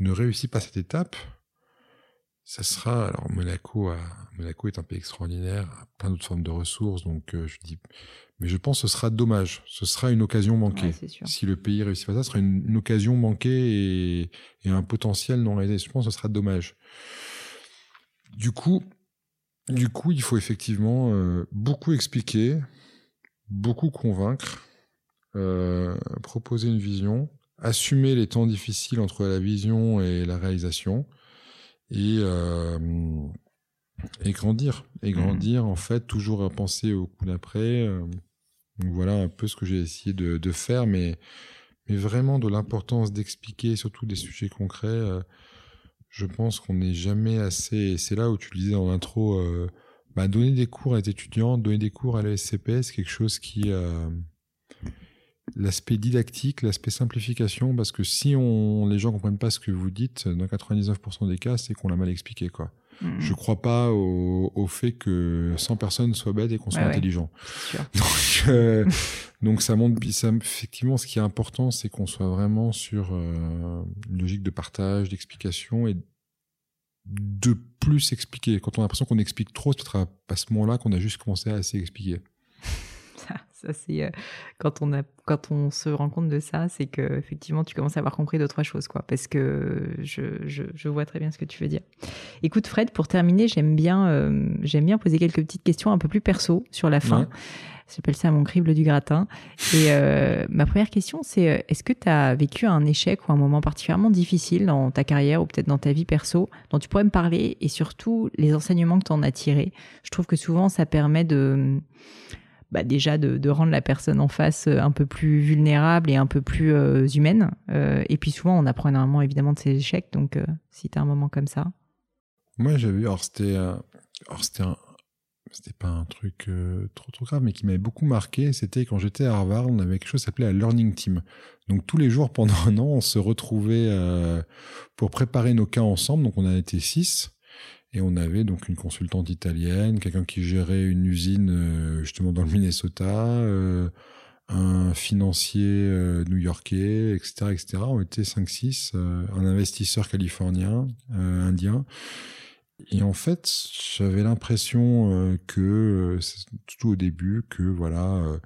ne réussit pas cette étape, ça sera, alors Monaco, a, Monaco est un pays extraordinaire, a plein d'autres formes de ressources, donc euh, je dis, mais je pense que ce sera dommage, ce sera une occasion manquée. si le pays réussit pas ça, ce sera une, une occasion manquée et, et, un potentiel non réalisé. Je pense que ce sera dommage. Du coup, du coup, il faut effectivement euh, beaucoup expliquer, beaucoup convaincre, euh, proposer une vision, assumer les temps difficiles entre la vision et la réalisation, et, euh, et grandir. Et mmh. grandir, en fait, toujours à penser au coup d'après. donc voilà un peu ce que j'ai essayé de, de, faire, mais, mais vraiment de l'importance d'expliquer surtout des sujets concrets je pense qu'on n'est jamais assez. C'est là où tu le disais en intro, euh, bah, donner des cours à des étudiants, donner des cours à l'ESCPS, quelque chose qui. Euh, l'aspect didactique, l'aspect simplification, parce que si on, les gens comprennent pas ce que vous dites, dans 99% des cas, c'est qu'on l'a mal expliqué, quoi. Je mmh. Je crois pas au, au, fait que 100 personnes soient bêtes et qu'on soit intelligent. Donc, euh, donc ça montre, ça, effectivement, ce qui est important, c'est qu'on soit vraiment sur euh, une logique de partage, d'explication et de plus expliquer. Quand on a l'impression qu'on explique trop, c'est peut-être à ce moment-là qu'on a juste commencé à assez expliquer. Ça, c'est euh, quand on a quand on se rend compte de ça, c'est que effectivement tu commences à avoir compris d'autres choses, quoi. Parce que je, je, je, vois très bien ce que tu veux dire. Écoute, Fred, pour terminer, j'aime bien euh, j'aime bien poser quelques petites questions un peu plus perso sur la fin. J'appelle ça mon crible du gratin. Et euh, ma première question, c'est est-ce que tu as vécu un échec ou un moment particulièrement difficile dans ta carrière ou peut-être dans ta vie perso dont tu pourrais me parler et surtout les enseignements que tu en as tirés? Je trouve que souvent ça permet de bah déjà de, rendre la personne en face euh, un peu plus vulnérable et un peu plus euh, humaine. Euh, et puis souvent, on apprend énormément évidemment de ses échecs. Donc, si tu as un moment comme ça. Moi, j'avais. C'était. alors, c'était un. c'était pas un truc trop trop grave, mais qui m'avait beaucoup marqué, c'était quand j'étais à Harvard, on avait quelque chose qui s'appelait la Learning Team. Donc tous les jours pendant un an, on se retrouvait pour préparer nos cas ensemble. Donc on a été six. Et on avait donc une consultante italienne, quelqu'un qui gérait une usine euh, justement dans le Minnesota, un financier new-yorkais, etc., etc. On était 5-6, un investisseur californien, indien. Et en fait, j'avais l'impression euh, que, euh, tout au début, que voilà, euh,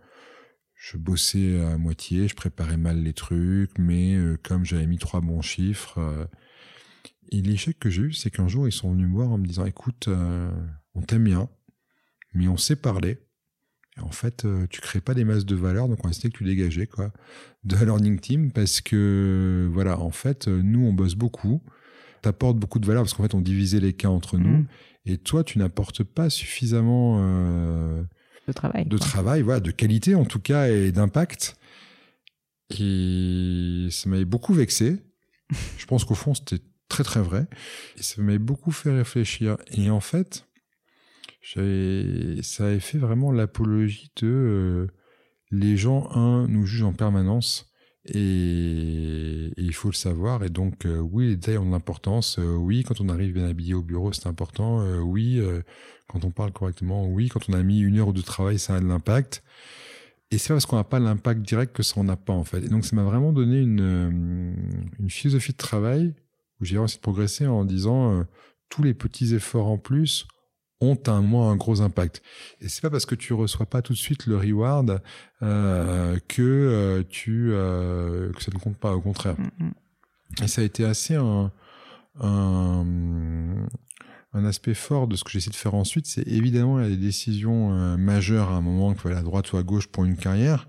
je bossais à moitié, je préparais mal les trucs, mais comme j'avais mis trois bons chiffres, et l'échec que j'ai eu, c'est qu'un jour, ils sont venus me voir en me disant, écoute, on t'aime bien, mais on sait parler. Et en fait, tu crées pas des masses de valeur, donc on a décidé que tu dégageais, quoi, de la Learning Team, parce que, voilà, en fait, nous, on bosse beaucoup t'apportes beaucoup de valeur parce qu'en fait, on divisait les cas entre nous. Mm. Et toi, tu n'apportes pas suffisamment euh, de travail. De travail, voilà, de qualité en tout cas et d'impact. Et ça m'avait beaucoup vexé. Je pense qu'au fond, c'était très très vrai. Et ça m'avait beaucoup fait réfléchir. Et en fait, ça avait fait vraiment l'apologie de euh, les gens, un, nous jugent en permanence et, il faut le savoir. Et donc, euh, oui, les détails ont de l'importance. Euh, oui, quand on arrive bien habillé au bureau, c'est important. Oui, quand on parle correctement. Oui, quand on a mis une heure de travail, ça a de l'impact. Et c'est parce qu'on n'a pas l'impact direct que ça en a pas, en fait. Et donc, ça m'a vraiment donné une, une philosophie de travail où j'ai essayé de progresser en disant tous les petits efforts en plus ont un moins un gros impact. Et c'est pas parce que tu reçois pas tout de suite le reward euh, que euh, tu euh, que ça ne compte pas. Au contraire. Mm, mm. Et ça a été assez un, un, un aspect fort de ce que j'essaie de faire ensuite. C'est évidemment il y a des décisions euh, majeures à un moment aller à droite ou à gauche pour une carrière.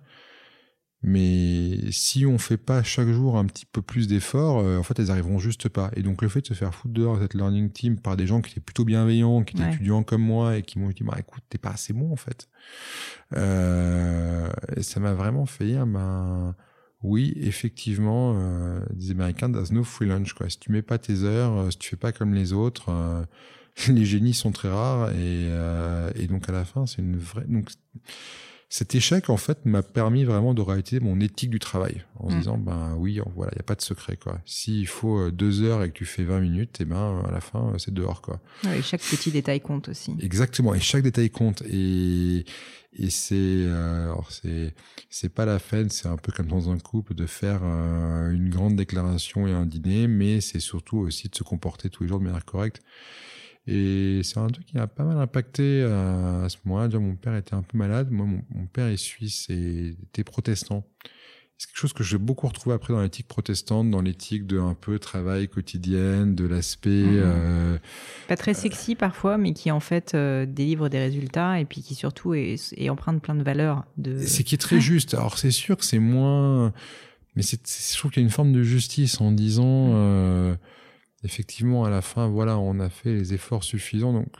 Mais si on fait pas chaque jour un petit peu plus d'efforts, euh, en fait, elles arriveront juste pas. Et donc, le fait de se faire foutre dehors cette learning team par des gens qui étaient plutôt bienveillants, qui étaient étudiants comme moi et qui m'ont dit, bah, écoute, t'es pas assez bon, en fait. Euh, ça m'a vraiment fait dire, ben, oui, effectivement, euh, des Américains, there's no free lunch, quoi. Si tu mets pas tes heures, euh, si tu fais pas comme les autres, euh, les génies sont très rares et, et donc à la fin, c'est une vraie, donc, cet échec en fait m'a permis vraiment de réaliser mon éthique du travail en se mm. disant ben oui voilà il y a pas de secret quoi. S'il faut euh, deux heures et que tu fais 20 minutes et eh ben à la fin euh, c'est dehors quoi. Oui, chaque petit détail compte aussi. Exactement et chaque détail compte et et c'est euh, alors c'est c'est pas la fin c'est un peu comme dans un couple de faire une grande déclaration et un dîner mais c'est surtout aussi de se comporter tous les jours de manière correcte et c'est un truc qui a pas mal impacté euh, à, ce moment-là. Mon père était un peu malade. Moi, mon, père est suisse et était protestant. C'est quelque chose que j'ai beaucoup retrouvé après dans l'éthique protestante, dans l'éthique de un peu travail quotidien, de l'aspect... Mhm. Euh, pas très sexy parfois, mais qui en fait euh, délivre des résultats et puis qui surtout est, est empreinte plein de valeurs. De... C'est qui est très juste. Alors c'est sûr que c'est moins... Mais c'est, je trouve qu'il y a une forme de justice en disant... Euh, effectivement, à la fin, voilà, on a fait les efforts suffisants. Donc,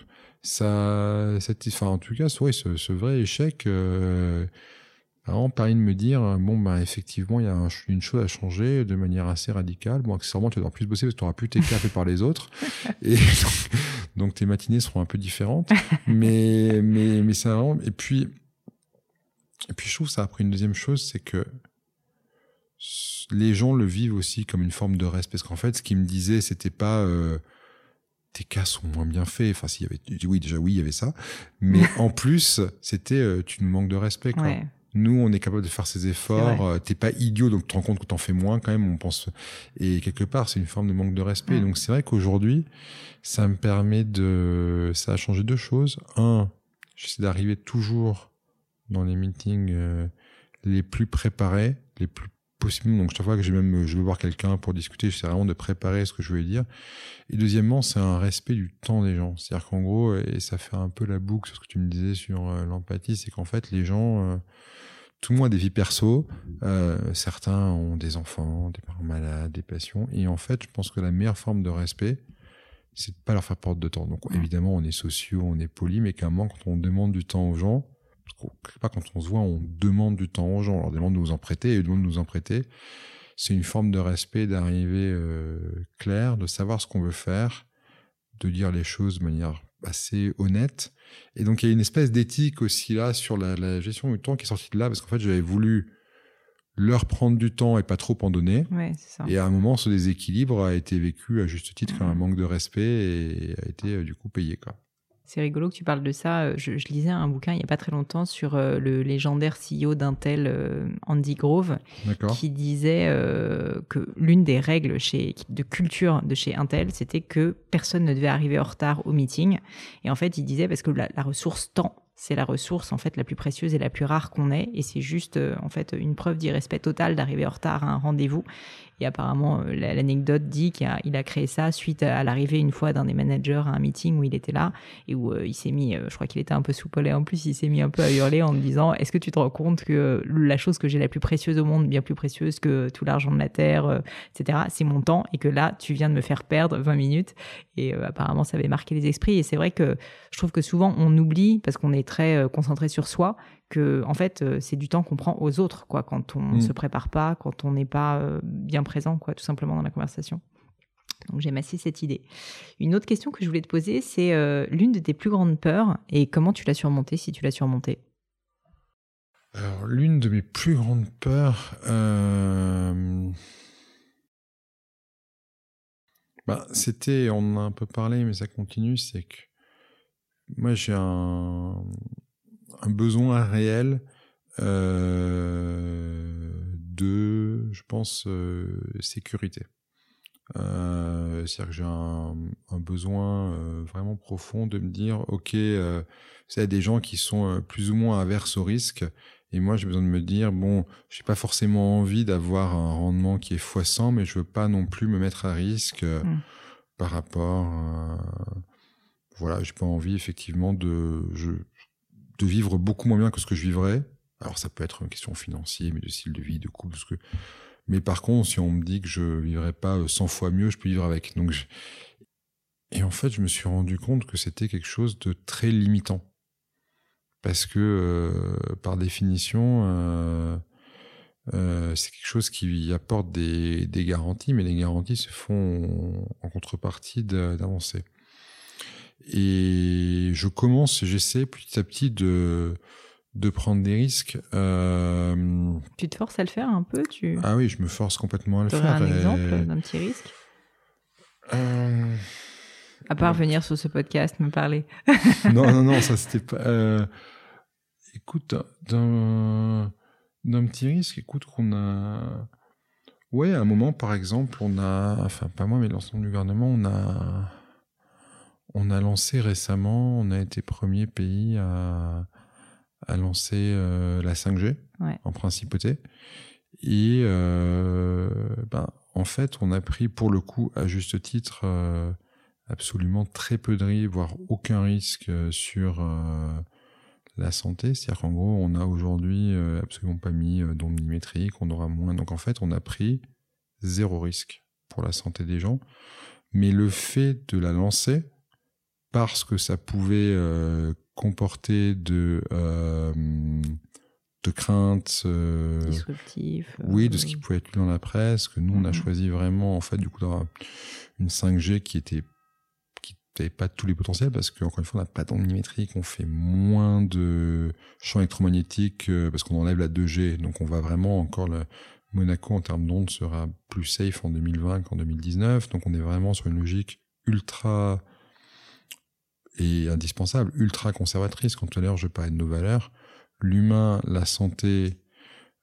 ça, enfin, en tout cas, oui, ce, ce vrai échec, euh, vraiment permis de me dire, bon, bah, effectivement, il y a une chose à changer de manière assez radicale. Bon, accessoirement, tu vas plus bosser parce que tu n'auras plus tes cas par les autres. Et donc, tes matinées seront un peu différentes. Mais, mais, mais c'est vraiment, et puis, et puis, je trouve ça a pris une deuxième chose, c'est que, les gens le vivent aussi comme une forme de respect. Parce qu'en fait, ce qu'ils me disaient, c'était pas euh, tes cas sont moins bien faits. Enfin, s'il y avait, oui, déjà oui, il y avait ça. Mais en plus, c'était euh, tu nous manques de respect. Quoi. Nous, on est capable de faire ces efforts. Euh, t'es pas idiot, donc tu te rends compte que t'en fais moins quand même. On pense. Et quelque part, c'est une forme de manque de respect. Donc c'est vrai qu'aujourd'hui, ça me permet de, ça a changé deux choses. Un, j'essaie d'arriver toujours dans les meetings euh, les plus préparés, les plus Donc, chaque fois que je, même, je veux voir quelqu'un pour discuter, j'essaie vraiment de préparer ce que je veux dire. Et deuxièmement, c'est un respect du temps des gens. C'est-à-dire qu'en gros, et ça fait un peu la boucle sur ce que tu me disais sur euh, l'empathie, c'est qu'en fait, les gens, euh, tout le monde a des vies perso. Euh, certains ont des enfants, des parents malades, des passions. Et en fait, je pense que la meilleure forme de respect, c'est de pas leur faire perdre de temps. Donc, évidemment, on est sociaux, on est poli, mais qu'à un moment, quand on demande du temps aux gens, pas quand on se voit, on demande du temps aux gens. On leur demande de nous en prêter et ils demandent de nous en prêter. C'est une forme de respect, d'arriver euh, clair, de savoir ce qu'on veut faire, de dire les choses de manière assez honnête. Et donc, il y a une espèce d'éthique aussi là sur la, la, gestion du temps qui est sortie de là, parce qu'en fait, j'avais voulu leur prendre du temps et pas trop en donner. Ouais, ça. Et à un moment, ce déséquilibre a été vécu à juste titre comme un manque de respect et a été euh, du coup payé. Quoi. C'est rigolo que tu parles de ça. Euh, je, lisais un bouquin il n'y a pas très longtemps sur euh, le légendaire CEO d'Intel, euh, Andy Grove, qui disait que l'une des règles chez, de culture de chez Intel, c'était que personne ne devait arriver en retard au meeting. Et en fait, il disait parce que la, la ressource temps c'est la ressource en fait la plus précieuse et la plus rare qu'on ait et c'est juste en fait une preuve d'irrespect total d'arriver en retard à un rendez-vous et apparemment, euh, l'anecdote dit qu'il a, créé ça suite à l'arrivée une fois d'un des managers à un meeting où il était là et où euh, il s'est mis, euh, je crois qu'il était un peu soupolé en plus, il s'est mis un peu à hurler en disant Est-ce que tu te rends compte que la chose que j'ai la plus précieuse au monde, bien plus précieuse que tout l'argent de la terre, etc., c'est mon temps et que là, tu viens de me faire perdre 20 minutes. Et apparemment, ça avait marqué les esprits. Et c'est vrai que je trouve que souvent, on oublie parce qu'on est très concentré sur soi que en fait euh, c'est du temps qu'on prend aux autres quoi quand on ne mm. se prépare pas quand on n'est pas euh, bien présent quoi tout simplement dans la conversation. Donc j'aime assez cette idée. Une autre question que je voulais te poser c'est euh, l'une de tes plus grandes peurs et comment tu l'as surmontée si tu l'as surmontée? Alors l'une de mes plus grandes peurs bah, c'était on en a un peu parlé mais ça continue c'est que moi j'ai un un besoin réel euh, de, je pense, euh, sécurité. Euh, C'est-à-dire que j'ai un, un, besoin vraiment profond de me dire, ok, il y a des gens qui sont plus ou moins averses au risque, et moi j'ai besoin de me dire, bon, j'ai pas forcément envie d'avoir un rendement qui est x100, mais je veux pas non plus me mettre à risque mmh. par rapport. À, voilà, j'ai pas envie effectivement de, je, de vivre beaucoup moins bien que ce que je vivrais. Alors ça peut être une question financière, mais de style de vie, de couple, ce que. Mais par contre, si on me dit que je vivrais pas 100 fois mieux, je peux vivre avec. Donc, et en fait, je me suis rendu compte que c'était quelque chose de très limitant, parce que euh, par définition, euh, euh, c'est quelque chose qui apporte des, des, garanties, mais les garanties se font en contrepartie d'avancées. Et je commence, j'essaie petit à petit de de prendre des risques. Euh... Tu te forces à le faire un peu tu... Ah oui, je me force complètement à le faire. un exemple d'un petit risque euh... À part venir sur ce podcast me parler. non, non, non, ça c'était pas. Euh... Écoute, d'un d'un petit risque, écoute qu'on a. Ouais, à un moment, par exemple, on a, enfin pas moi, mais l'ensemble du gouvernement, on a on a lancé récemment, on a été premier pays à, à lancer euh, la 5G en principauté. Et euh, ben, en fait, on a pris pour le coup, à juste titre, euh, absolument très peu de risques, voire aucun risque sur la santé. C'est-à-dire qu'en gros, on a aujourd'hui absolument pas mis d'ondes millimétriques, on aura moins. Donc en fait, on a pris zéro risque pour la santé des gens. Mais le fait de la lancer, parce que ça pouvait euh, comporter de euh, de craintes euh, disruptives. Oui, de ce qui pouvait être lu dans la presse. Que nous, on a mhm. choisi vraiment, en fait, du coup, d'avoir une 5G qui était qui n'avait pas tous les potentiels parce qu'encore une fois, on n'a pas d'ondes millimétriques, on fait moins de champs électromagnétiques parce qu'on enlève la 2G. Donc, on va vraiment encore le Monaco en termes d'ondes sera plus safe en 2020 qu'en 2019. Donc, on est vraiment sur une logique ultra et indispensable, ultra conservatrice. Quand tout à l'heure je parlais de nos valeurs, l'humain, la santé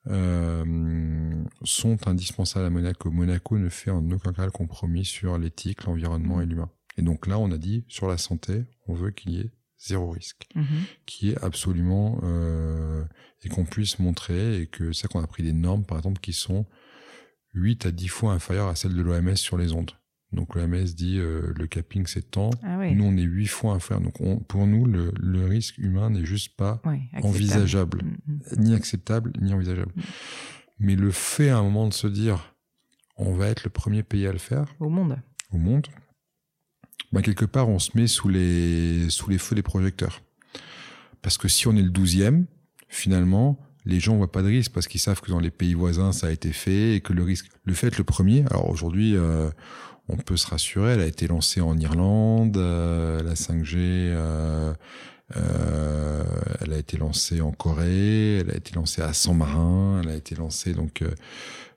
euh, sont indispensables à Monaco. Monaco ne fait en aucun cas le compromis sur l'éthique, l'environnement et l'humain. Et donc là, on a dit sur la santé, on veut qu'il y ait zéro risque, mm-hmm. qui est absolument euh, et qu'on puisse montrer et que c'est qu'on a pris des normes, par exemple, qui sont 8 à 10 fois inférieures à celles de l'OMS sur les ondes. Donc l'OMS dit euh, le capping c'est tant. Ah nous on est huit fois inférieur. Donc pour nous le, le, risque humain n'est juste pas envisageable, mm, mm. ni acceptable ni envisageable. Mm. Mais le fait à un moment de se dire on va être le premier pays à le faire au monde, au monde, bah, quelque part on se met sous les sous les feux des projecteurs. Parce que si on est le douzième, finalement les gens voient pas de risque parce qu'ils savent que dans les pays voisins ça a été fait et que le risque, le fait le premier. Alors aujourd'hui, euh, on peut se rassurer. Elle a été lancée en Irlande, la 5G. elle a été lancée en Corée, elle a été lancée à San Marin, elle a été lancée donc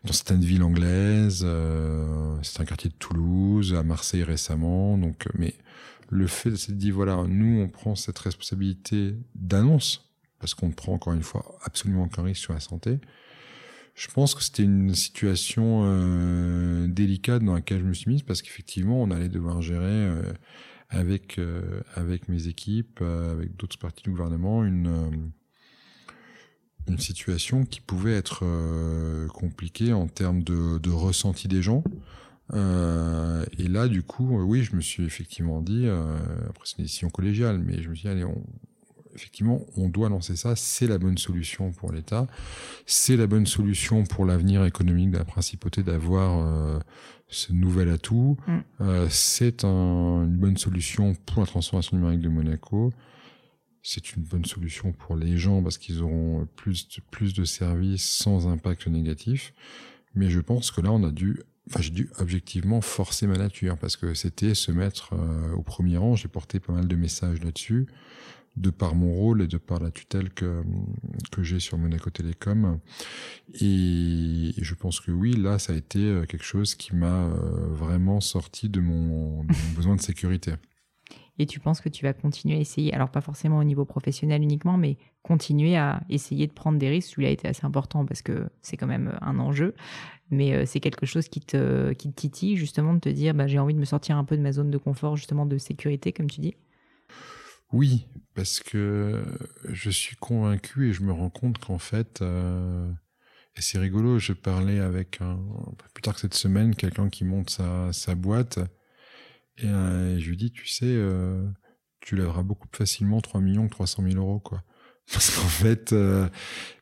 dans certaines villes anglaises, c'est un quartier de Toulouse, à Marseille récemment. Donc, mais le fait de se dire voilà, nous on prend cette responsabilité d'annonce parce qu'on prend encore une fois absolument aucun risque sur la santé. Je pense que c'était une situation euh, délicate dans laquelle je me suis mise parce qu'effectivement on allait devoir gérer euh, avec euh, avec mes équipes, avec d'autres parties du gouvernement une une situation qui pouvait être compliquée en termes de, de ressenti des gens. Et là, du coup, oui, je me suis effectivement dit, après c'est une décision collégiale, mais je me suis dit, allez, on, effectivement, on doit lancer ça. C'est la bonne solution pour l'État. C'est la bonne solution pour l'avenir économique de la principauté d'avoir euh, ce nouvel atout. Mm. Euh, c'est un, une bonne solution pour la transformation numérique de Monaco. C'est une bonne solution pour les gens parce qu'ils auront plus de, plus de services sans impact négatif. Mais je pense que là, on a dû enfin j'ai dû objectivement forcer ma nature parce que c'était se mettre euh, au premier rang. J'ai porté pas mal de messages là-dessus, de par mon rôle et de par la tutelle que que j'ai sur Monaco Télécom. Et je pense que oui, là, ça a été euh, quelque chose qui m'a euh, vraiment sorti de mon, besoin de sécurité. Et tu penses que tu vas continuer à essayer, alors pas forcément au niveau professionnel uniquement, mais continuer à essayer de prendre des risques. Celui-là a été assez important parce que c'est quand même un enjeu mais euh, c'est quelque chose qui te, qui te titille justement de te dire bah, j'ai envie de me sortir un peu de ma zone de confort, justement de sécurité, comme tu dis Oui, parce que je suis convaincu et je me rends compte qu'en fait, euh, et c'est rigolo, je parlais avec un, plus tard que cette semaine, quelqu'un qui monte sa, boîte, et, euh, je lui dis, tu sais, tu lèveras beaucoup plus facilement 3 millions que 300 000 euros, quoi. Parce qu'en fait,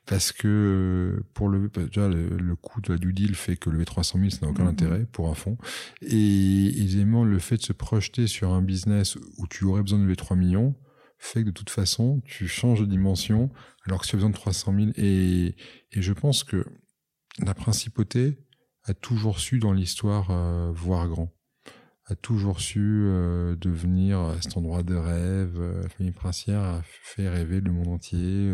parce que euh, pour le bah, déjà le, coût de la due deal fait que lever 300 000 ça n'a aucun mm-hmm. intérêt pour un fonds et évidemment le fait de se projeter sur un business où tu aurais besoin de lever 3 millions fait que de toute façon tu changes de dimension alors que tu as besoin de 300 000 et, et je pense que la principauté a toujours su dans l'histoire euh, voir grand a toujours su euh, devenir à cet endroit de rêve la famille princière a fait rêver le monde entier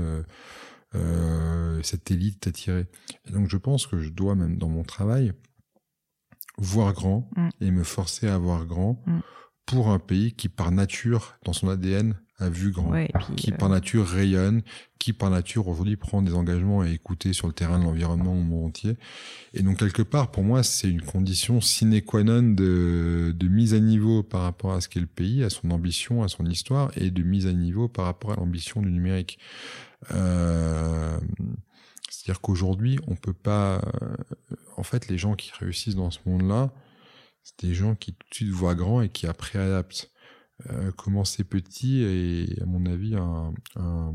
euh, cette élite attirée. Et donc je pense que je dois même dans mon travail voir grand mm. et me forcer à voir grand mm. pour un pays qui par nature, dans son ADN, a vu grand, qui euh, par nature rayonne, qui par nature aujourd'hui prend des engagements à écouter sur le terrain de l'environnement au monde entier. Et donc quelque part, pour moi, c'est une condition sine qua non de, de mise à niveau par rapport à ce qu'est le pays, à son ambition, à son histoire, et de mise à niveau par rapport à l'ambition du numérique. Euh, c'est-à-dire qu'aujourd'hui, on peut pas. Euh, en fait, les gens qui réussissent dans ce monde-là, c'est des gens qui tout de suite voient grand et qui après adaptent. Euh, commencer petit est, à mon avis, un, un,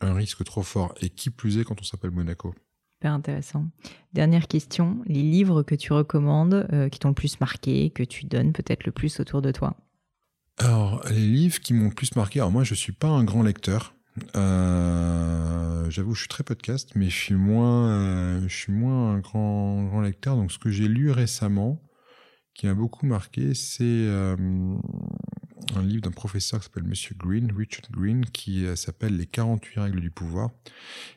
un, risque trop fort. Et qui plus est quand on s'appelle Monaco? Super intéressant. Dernière question, les livres que tu recommandes, qui t'ont le plus marqué, que tu donnes peut-être le plus autour de toi? Alors, les livres qui m'ont le plus marqué, alors moi je suis pas un grand lecteur. Euh, J'avoue, je suis très podcast, mais je suis moins, euh, je suis moins un grand, grand lecteur. Donc, ce que j'ai lu récemment, qui m'a beaucoup marqué, c'est euh, un livre d'un professeur qui s'appelle Monsieur Green, Richard Green, qui euh, s'appelle Les 48 règles du pouvoir.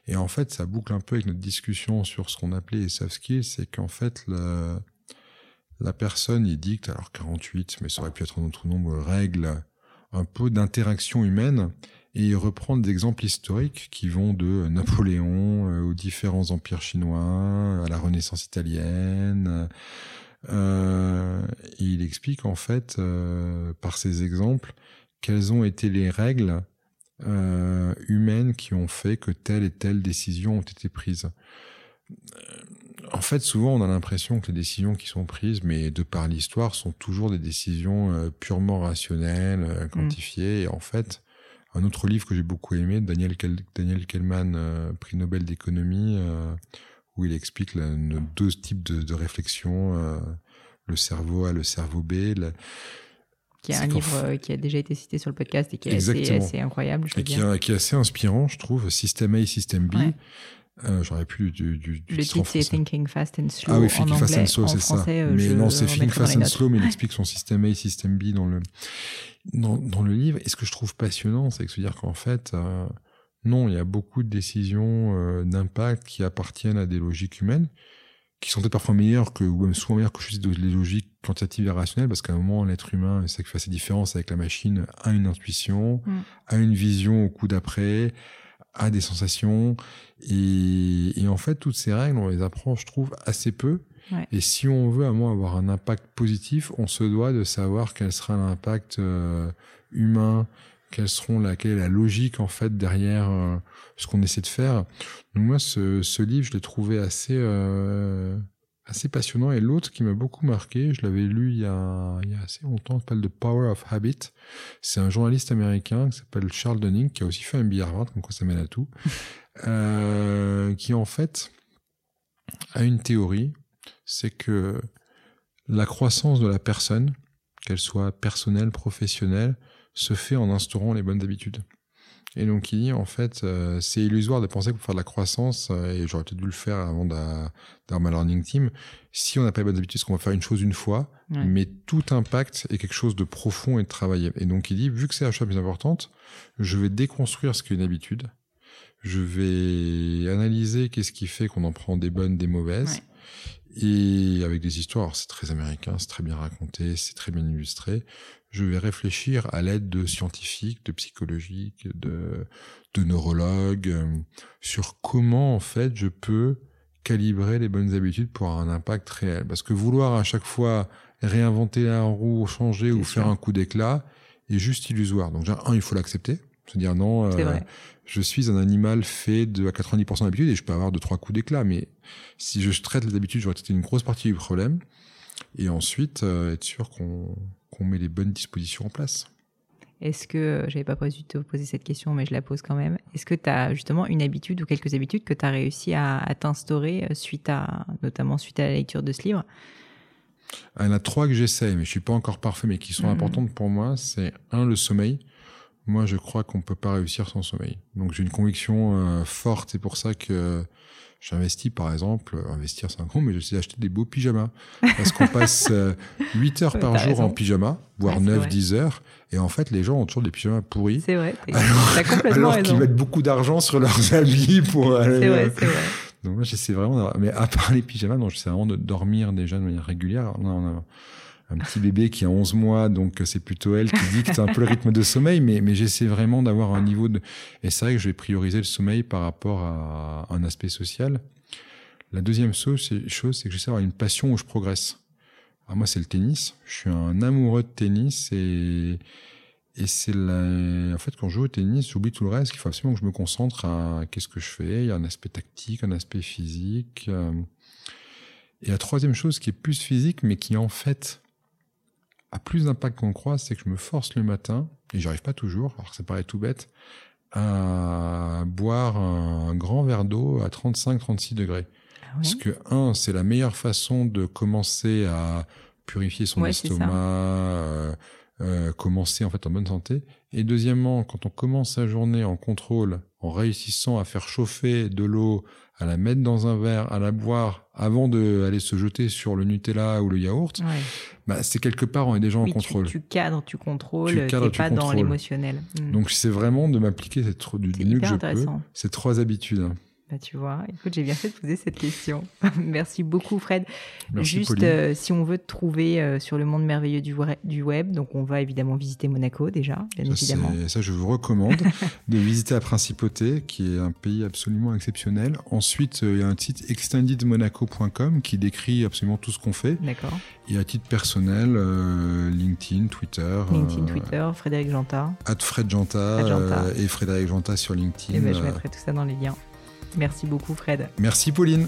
Et en fait, ça boucle un peu avec notre discussion sur ce qu'on appelait les soft skills, c'est qu'en fait, la personne, il dicte, alors 48, mais ça aurait pu être un autre nombre, règles, un peu d'interaction humaine et reprendre des exemples historiques qui vont de Napoléon euh, aux différents empires chinois, à la Renaissance italienne. Euh, et il explique en fait euh, par ces exemples quelles ont été les règles euh, humaines qui ont fait que telle et telle décision ont été prises. En fait, souvent, on a l'impression que les décisions qui sont prises, mais de par l'histoire, sont toujours des décisions purement rationnelles, quantifiées. Et en fait, un autre livre que j'ai beaucoup aimé, Daniel, Daniel Kellman, prix Nobel d'économie, où il explique la, deux types de, de réflexion, euh, le cerveau A, le cerveau B. qui est un livre qui a déjà été cité sur le podcast et qui est assez, assez, incroyable. Je et qui, est, qui, est assez inspirant, je trouve. Système A, système B. Euh, J'aurais plus du, du, du Le titre, c'est Thinking Fast and Slow. Ah oui, Thinking Fast and Slow, c'est ça. euh, Mais non, c'est Think remettrai Fast and. Slow, mais il explique son système A, système B dans le, dans, dans le livre. Et ce que je trouve passionnant, c'est que se dire qu'en fait, euh, non, il y a beaucoup de décisions euh, d'impact qui appartiennent à des logiques humaines, qui sont peut-être parfois meilleures que, ou même souvent meilleures que juste les logiques quantitatives et rationnelles, parce qu'à un moment, l'être humain, c'est qui fait ses différences avec la machine, a une intuition, Mm. a une vision au coup d'après, a des sensations, et, et en fait, toutes ces règles, on les apprend, je trouve, assez peu. Ouais. Et si on veut à moins avoir un impact positif, on se doit de savoir quel sera l'impact euh, humain, quelles seront la, quelle est la logique en fait derrière euh, ce qu'on essaie de faire. Donc moi, ce, ce livre, je l'ai trouvé assez euh, assez passionnant. Et l'autre qui m'a beaucoup marqué, je l'avais lu il y a il y a assez longtemps, s'appelle The Power of Habit. C'est un journaliste américain qui s'appelle Charles Dunning, qui a aussi fait un Harvard, comme quoi ça mène à tout, euh, qui en fait a une théorie, c'est que la croissance de la personne, qu'elle soit personnelle, professionnelle, se fait en instaurant les bonnes habitudes. Et donc il dit en fait, euh, c'est illusoire de penser que pour faire de la croissance, euh, et j'aurais peut-être dû le faire avant d'a- d'avoir ma learning team, si on n'a pas les bonnes habitudes, c'est qu'on va faire une chose une fois, Ouais. mais tout impact est quelque chose de profond et de travaillé. Et donc il dit, vu que c'est la chose la plus importante, je vais déconstruire ce qu'est une habitude, je vais analyser qu'est-ce qui fait qu'on en prend des bonnes, des mauvaises, et avec des histoires, c'est très américain, c'est très bien raconté, c'est très bien illustré. Je vais réfléchir à l'aide de scientifiques, de psychologiques, de, de neurologues, euh, sur comment en fait je peux calibrer les bonnes habitudes pour avoir un impact réel. Parce que vouloir à chaque fois réinventer la roue, changer ou faire un coup d'éclat est juste illusoire. Donc un, il faut l'accepter. Se dire non, euh, je suis un animal fait de à 90% d'habitude et je peux avoir deux trois coups d'éclat mais si je traite les habitudes j'aurais traité une grosse partie du problème et ensuite euh, être sûr qu'on qu'on met les bonnes dispositions en place. Est-ce que, j'avais pas prévu de te poser cette question, mais je la pose quand même. Est-ce que tu as justement une habitude ou quelques habitudes que tu as réussi à, à t'instaurer euh, suite à, notamment suite à la lecture de ce livre? Il y en a trois que j'essaie mais je suis pas encore parfait mais qui sont Mhm. importantes pour moi. C'est un le sommeil. Moi je crois qu'on peut pas réussir sans sommeil. Donc j'ai une conviction euh, forte c'est pour ça que J'investis par exemple, euh, investir c'est un con, mais j'essaie d'acheter des beaux pyjamas. Parce qu'on passe euh, 8 heures Ouais, par jour raison. en pyjama, voire Ouais, c'est 9, vrai. 10 heures. Et en fait, les gens ont toujours des pyjamas pourris. C'est vrai, Alors- complètement Alors qu'ils mettent beaucoup d'argent sur leurs habits pour aller. C'est vrai, c'est vrai. Donc moi, j'essaie vraiment d'avoir... Mais à part les pyjamas, non, j'essaie vraiment de dormir déjà de manière régulière. Alors là, on a un petit bébé qui a 11 mois, donc c'est plutôt elle qui dicte un peu le rythme de sommeil, mais, mais j'essaie vraiment d'avoir un niveau de... Et c'est vrai que je vais prioriser le sommeil par rapport à un aspect social. La deuxième chose, c'est, que j'essaie d'avoir une passion où je progresse. Alors moi, c'est le tennis. Je suis un amoureux de tennis et, et c'est la... en fait, quand je joue au tennis, j'oublie tout le reste. Il faut absolument que je me concentre à qu'est-ce que je fais. Il y a un aspect tactique, un aspect physique. euh. Et la troisième chose qui est plus physique, mais qui en fait a plus d'impact qu'on croit, c'est que je me force le matin, et j'y arrive pas toujours, alors que ça paraît tout bête, à boire un grand verre d'eau à 35-36 degrés. Ah ouais Parce que, un, c'est la meilleure façon de commencer à purifier son Ouais, estomac, euh, commencer en fait en bonne santé. Et deuxièmement, quand on commence sa journée en contrôle, en réussissant à faire chauffer de l'eau, à la mettre dans un verre, à la boire, avant d'aller se jeter sur le Nutella ou le yaourt, Ouais. bah, c'est quelque part on est déjà en Oui, contrôle. Tu, cadres, tu contrôles, Tu cadres, tu pas dans l'émotionnel. Mm. Donc c'est vraiment de m'appliquer cette tro- du, C'est du mieux que hyper je peux intéressant. ces trois habitudes. Bah, tu vois, écoute, j'ai bien fait de poser cette question. Merci beaucoup, Fred. Merci Juste, euh, si on veut te trouver euh, sur le monde merveilleux du, web, donc on va évidemment visiter Monaco déjà, bien Ça, évidemment. ça, je vous recommande de visiter la Principauté, qui est un pays absolument exceptionnel. Ensuite, euh, il y a un site extendedmonaco.com qui décrit absolument tout ce qu'on fait. D'accord. Et à titre personnel, LinkedIn, Twitter, LinkedIn, Twitter, Frédéric Janta. at Fred Janta, Fred Janta. et Frédéric Janta sur LinkedIn. Et ben, je mettrai tout ça dans les liens. Merci beaucoup, Fred. Merci Pauline.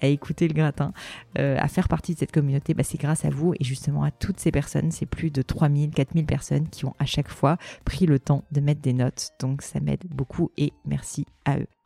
à écouter le gratin, euh, à faire partie de cette communauté, bah, c'est grâce à vous, et justement à toutes ces personnes, c'est plus de 3000, 4000 personnes qui ont à chaque fois pris le temps de mettre des notes. Donc ça m'aide beaucoup et merci à eux.